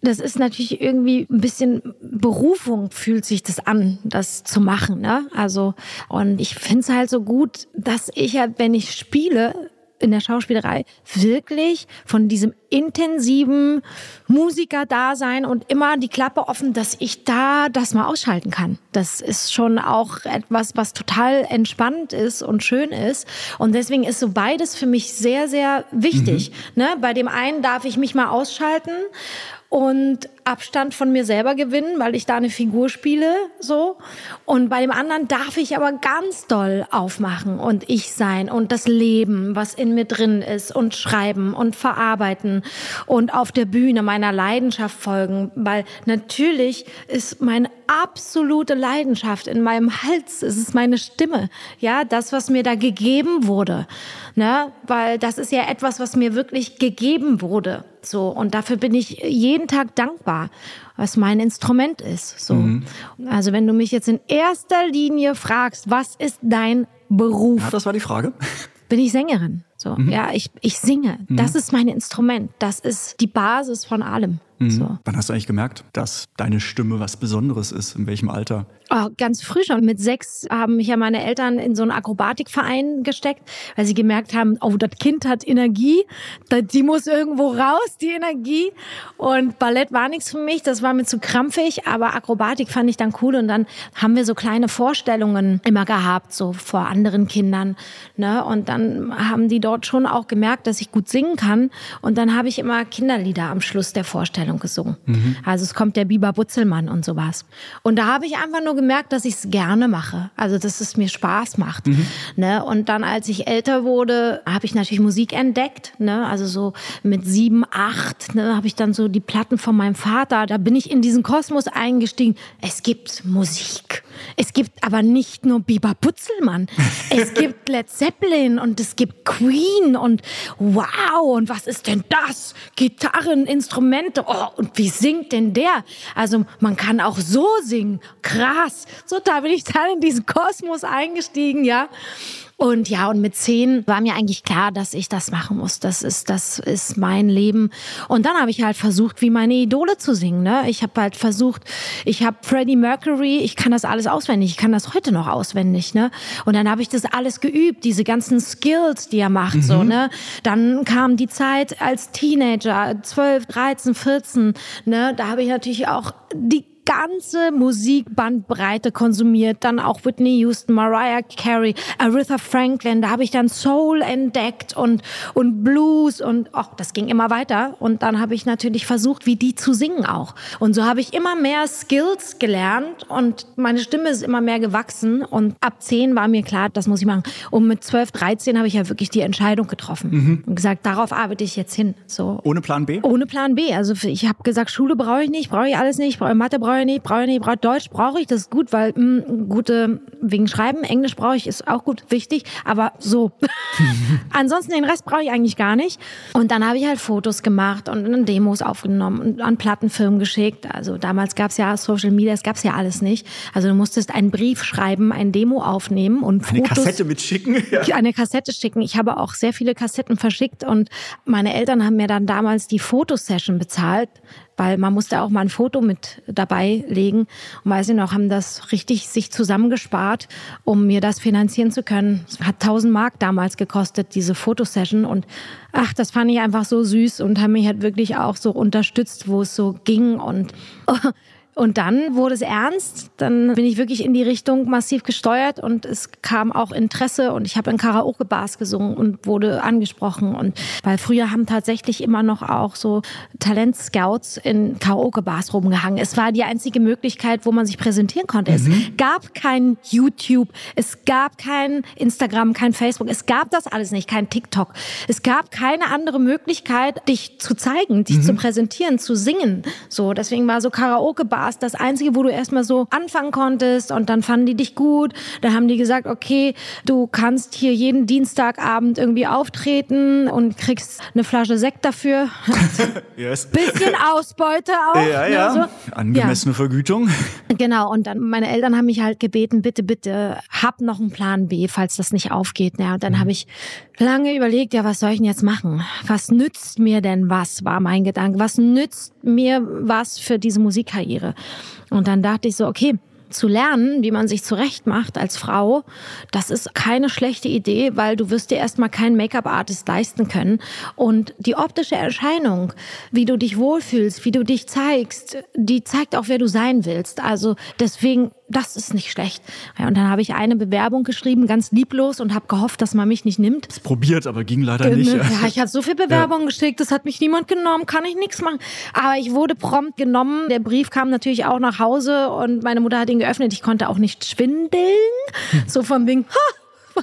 das ist natürlich irgendwie ein bisschen Berufung, fühlt sich das an, das zu machen, ne? Also, und ich finde es halt so gut, dass ich ja, wenn ich spiele, in der Schauspielerei wirklich von diesem intensiven Musikerdasein und immer die Klappe offen, dass ich da das mal ausschalten kann. Das ist schon auch etwas, was total entspannt ist und schön ist. Und deswegen ist so beides für mich sehr, sehr wichtig. Mhm. Ne? Bei dem einen darf ich mich mal ausschalten und Abstand von mir selber gewinnen, weil ich da eine Figur spiele, so. Und bei dem anderen darf ich aber ganz doll aufmachen und ich sein und das Leben, was in mir drin ist und schreiben und verarbeiten und auf der Bühne meiner Leidenschaft folgen, weil natürlich ist meine absolute Leidenschaft in meinem Hals, es ist meine Stimme, ja, das, was mir da gegeben wurde, ne, weil das ist ja etwas, was mir wirklich gegeben wurde. So, und dafür bin ich jeden Tag dankbar, was mein Instrument ist. So. Mhm. Also, wenn du mich jetzt in erster Linie fragst, was ist dein Beruf? Ja, das war die Frage. Bin ich Sängerin. So, mhm. ja, ich, ich singe. Mhm. Das ist mein Instrument. Das ist die Basis von allem. Mhm. So. Wann hast du eigentlich gemerkt, dass deine Stimme was Besonderes ist? In welchem Alter? Oh, ganz früh schon. Mit sechs haben mich ja meine Eltern in so einen Akrobatikverein gesteckt, weil sie gemerkt haben, oh, das Kind hat Energie, die muss irgendwo raus, die Energie. Und Ballett war nichts für mich, das war mir zu krampfig, aber Akrobatik fand ich dann cool. Und dann haben wir so kleine Vorstellungen immer gehabt, so vor anderen Kindern. Ne? Und dann haben die dort schon auch gemerkt, dass ich gut singen kann. Und dann habe ich immer Kinderlieder am Schluss der Vorstellung gesungen. Mhm. Also es kommt der Biber Butzelmann und sowas. Und da habe ich einfach nur gemerkt, dass ich es gerne mache. Also, dass es mir Spaß macht. Mhm. Ne? Und dann, als ich älter wurde, habe ich natürlich Musik entdeckt. Ne? Also so mit sieben, acht ne, habe ich dann so die Platten von meinem Vater. Da bin ich in diesen Kosmos eingestiegen. Es gibt Musik. Es gibt aber nicht nur Biber Putzelmann. Es gibt Led Zeppelin und es gibt Queen und wow, und was ist denn das? Gitarren, Instrumente. Oh, und wie singt denn der? Also man kann auch so singen. Krass krass. So, da bin ich dann in diesen Kosmos eingestiegen, ja. Und ja, und mit zehn war mir eigentlich klar, dass ich das machen muss. Das ist, das ist mein Leben. Und dann habe ich halt versucht, wie meine Idole zu singen. Ne? Ich habe halt versucht, ich habe Freddie Mercury, ich kann das alles auswendig, ich kann das heute noch auswendig. Ne? Und dann habe ich das alles geübt, diese ganzen Skills, die er macht. Mhm. So, ne? Dann kam die Zeit als Teenager, 12, 13, 14. Ne? Da habe ich natürlich auch die ganze Musikbandbreite konsumiert, dann auch Whitney Houston, Mariah Carey, Aretha Franklin, da habe ich dann Soul entdeckt und und Blues und ach, das ging immer weiter und dann habe ich natürlich versucht, wie die zu singen auch. Und so habe ich immer mehr Skills gelernt und meine Stimme ist immer mehr gewachsen und ab zehn war mir klar, das muss ich machen. Und mit zwölf, dreizehn habe ich ja wirklich die Entscheidung getroffen mhm. und gesagt, darauf arbeite ich jetzt hin. So ohne Plan B? Ohne Plan B. Also ich habe gesagt, Schule brauche ich nicht, brauche ich alles nicht, brauche Mathe brauche brauche ich nicht, brauche ich nicht, brauche Deutsch brauche ich, das ist gut, weil mh, hm, gute wegen Schreiben, Englisch brauche ich, ist auch gut, wichtig, aber so. Ansonsten den Rest brauche ich eigentlich gar nicht. Und dann habe ich halt Fotos gemacht und Demos aufgenommen und an Plattenfilmen geschickt. Also damals gab es ja Social Media, es gab es ja alles nicht. Also du musstest einen Brief schreiben, ein Demo aufnehmen und eine Fotos, Kassette mitschicken. Ja. Eine Kassette schicken. Ich habe auch sehr viele Kassetten verschickt und meine Eltern haben mir dann damals die Fotosession bezahlt weil man musste auch mal ein Foto mit dabei legen. Und weiß ich noch, haben das richtig sich zusammengespart, um mir das finanzieren zu können. Es hat 1000 Mark damals gekostet, diese Fotosession. Und ach, das fand ich einfach so süß und haben mich halt wirklich auch so unterstützt, wo es so ging. Und Und dann wurde es ernst. Dann bin ich wirklich in die Richtung massiv gesteuert und es kam auch Interesse und ich habe in Karaoke-Bars gesungen und wurde angesprochen. Und weil früher haben tatsächlich immer noch auch so Talentscouts in Karaoke-Bars rumgehangen. Es war die einzige Möglichkeit, wo man sich präsentieren konnte. Mhm. Es gab kein YouTube, es gab kein Instagram, kein Facebook, es gab das alles nicht, kein TikTok. Es gab keine andere Möglichkeit, dich zu zeigen, dich mhm. zu präsentieren, zu singen. So, deswegen war so Karaoke-Bar war es das Einzige, wo du erstmal so anfangen konntest und dann fanden die dich gut. Dann haben die gesagt, okay, du kannst hier jeden Dienstagabend irgendwie auftreten und kriegst eine Flasche Sekt dafür. yes. Bisschen Ausbeute auch. Ja, ne, ja. Ne, so. Angemessene ja. Vergütung. Genau. Und dann meine Eltern haben mich halt gebeten, bitte, bitte, hab noch einen Plan B, falls das nicht aufgeht. Ja, und dann mhm. habe ich lange überlegt, ja, was soll ich denn jetzt machen? Was nützt mir denn was, war mein Gedanke. Was nützt mir was für diese Musikkarriere? Und dann dachte ich so, okay, zu lernen, wie man sich zurecht macht als Frau, das ist keine schlechte Idee, weil du wirst dir erstmal keinen Make-up-Artist leisten können. Und die optische Erscheinung, wie du dich wohlfühlst, wie du dich zeigst, die zeigt auch, wer du sein willst. Also deswegen das ist nicht schlecht. Ja, und dann habe ich eine Bewerbung geschrieben, ganz lieblos und habe gehofft, dass man mich nicht nimmt. Es probiert, aber ging leider nicht. Ja, ich habe so viele Bewerbungen ja. geschickt, das hat mich niemand genommen, kann ich nichts machen. Aber ich wurde prompt genommen. Der Brief kam natürlich auch nach Hause und meine Mutter hat ihn geöffnet. Ich konnte auch nicht schwindeln. Hm. So vom Ding, ha,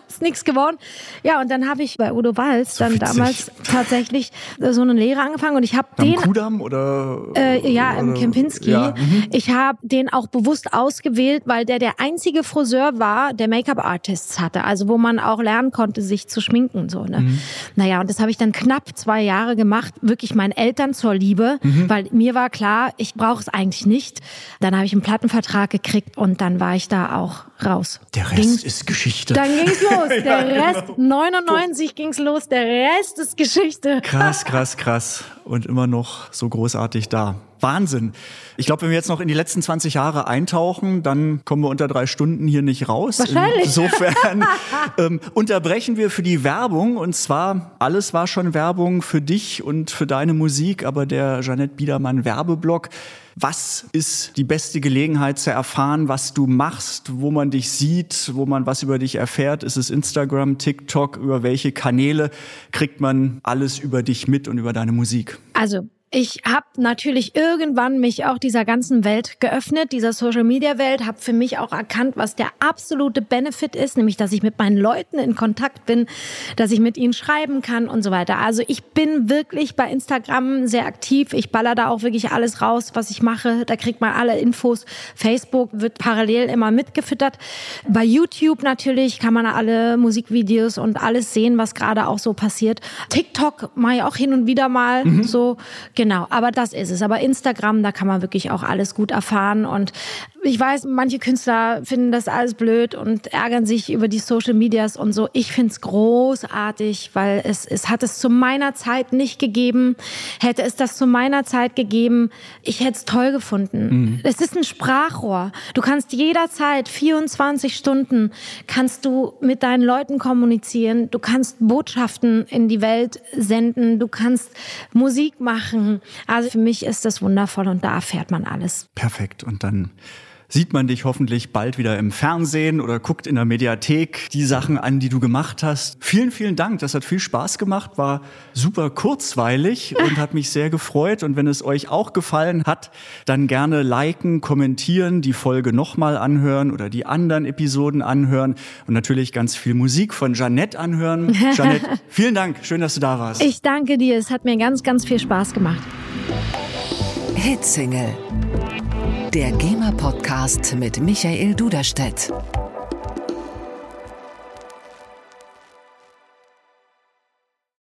ist nichts geworden. Ja, und dann habe ich bei Udo Walz so dann witzig. damals tatsächlich so eine Lehre angefangen und ich habe den Kudam oder äh, ja im Kempinski. Ja. Mhm. Ich habe den auch bewusst ausgewählt, weil der der einzige Friseur war, der Make-up Artists hatte, also wo man auch lernen konnte, sich zu schminken so. Ne? Mhm. Naja, und das habe ich dann knapp zwei Jahre gemacht, wirklich meinen Eltern zur Liebe, mhm. weil mir war klar, ich brauche es eigentlich nicht. Dann habe ich einen Plattenvertrag gekriegt und dann war ich da auch raus. Der Rest ging, ist Geschichte. Dann ging's los. Der ja, Rest, genau. 99 ging's los. Der Rest ist Geschichte. Krass, krass, krass. Und immer noch so großartig da. Wahnsinn. Ich glaube, wenn wir jetzt noch in die letzten 20 Jahre eintauchen, dann kommen wir unter drei Stunden hier nicht raus. Wahrscheinlich. Insofern ähm, unterbrechen wir für die Werbung. Und zwar, alles war schon Werbung für dich und für deine Musik, aber der Jeanette Biedermann Werbeblock. Was ist die beste Gelegenheit zu erfahren, was du machst, wo man dich sieht, wo man was über dich erfährt? Ist es Instagram, TikTok? Über welche Kanäle kriegt man alles über dich mit und über deine Musik? Also ich habe natürlich irgendwann mich auch dieser ganzen Welt geöffnet, dieser Social Media Welt, habe für mich auch erkannt, was der absolute Benefit ist, nämlich dass ich mit meinen Leuten in Kontakt bin, dass ich mit ihnen schreiben kann und so weiter. Also ich bin wirklich bei Instagram sehr aktiv. Ich baller da auch wirklich alles raus, was ich mache. Da kriegt man alle Infos. Facebook wird parallel immer mitgefüttert. Bei YouTube natürlich kann man alle Musikvideos und alles sehen, was gerade auch so passiert. TikTok mache ich auch hin und wieder mal mhm. so Genau, aber das ist es. Aber Instagram, da kann man wirklich auch alles gut erfahren. Und ich weiß, manche Künstler finden das alles blöd und ärgern sich über die Social Medias und so. Ich find's großartig, weil es, es hat es zu meiner Zeit nicht gegeben. Hätte es das zu meiner Zeit gegeben, ich hätte es toll gefunden. Mhm. Es ist ein Sprachrohr. Du kannst jederzeit 24 Stunden kannst du mit deinen Leuten kommunizieren. Du kannst Botschaften in die Welt senden. Du kannst Musik machen. Also für mich ist das wundervoll und da erfährt man alles. Perfekt. Und dann sieht man dich hoffentlich bald wieder im Fernsehen oder guckt in der Mediathek die Sachen an, die du gemacht hast. Vielen, vielen Dank. Das hat viel Spaß gemacht, war super kurzweilig und hat mich sehr gefreut. Und wenn es euch auch gefallen hat, dann gerne liken, kommentieren, die Folge nochmal anhören oder die anderen Episoden anhören und natürlich ganz viel Musik von Jeanette anhören. Jeanette, vielen Dank. Schön, dass du da warst. Ich danke dir. Es hat mir ganz, ganz viel Spaß gemacht. Hitsingle der GEMA-Podcast mit Michael Duderstedt.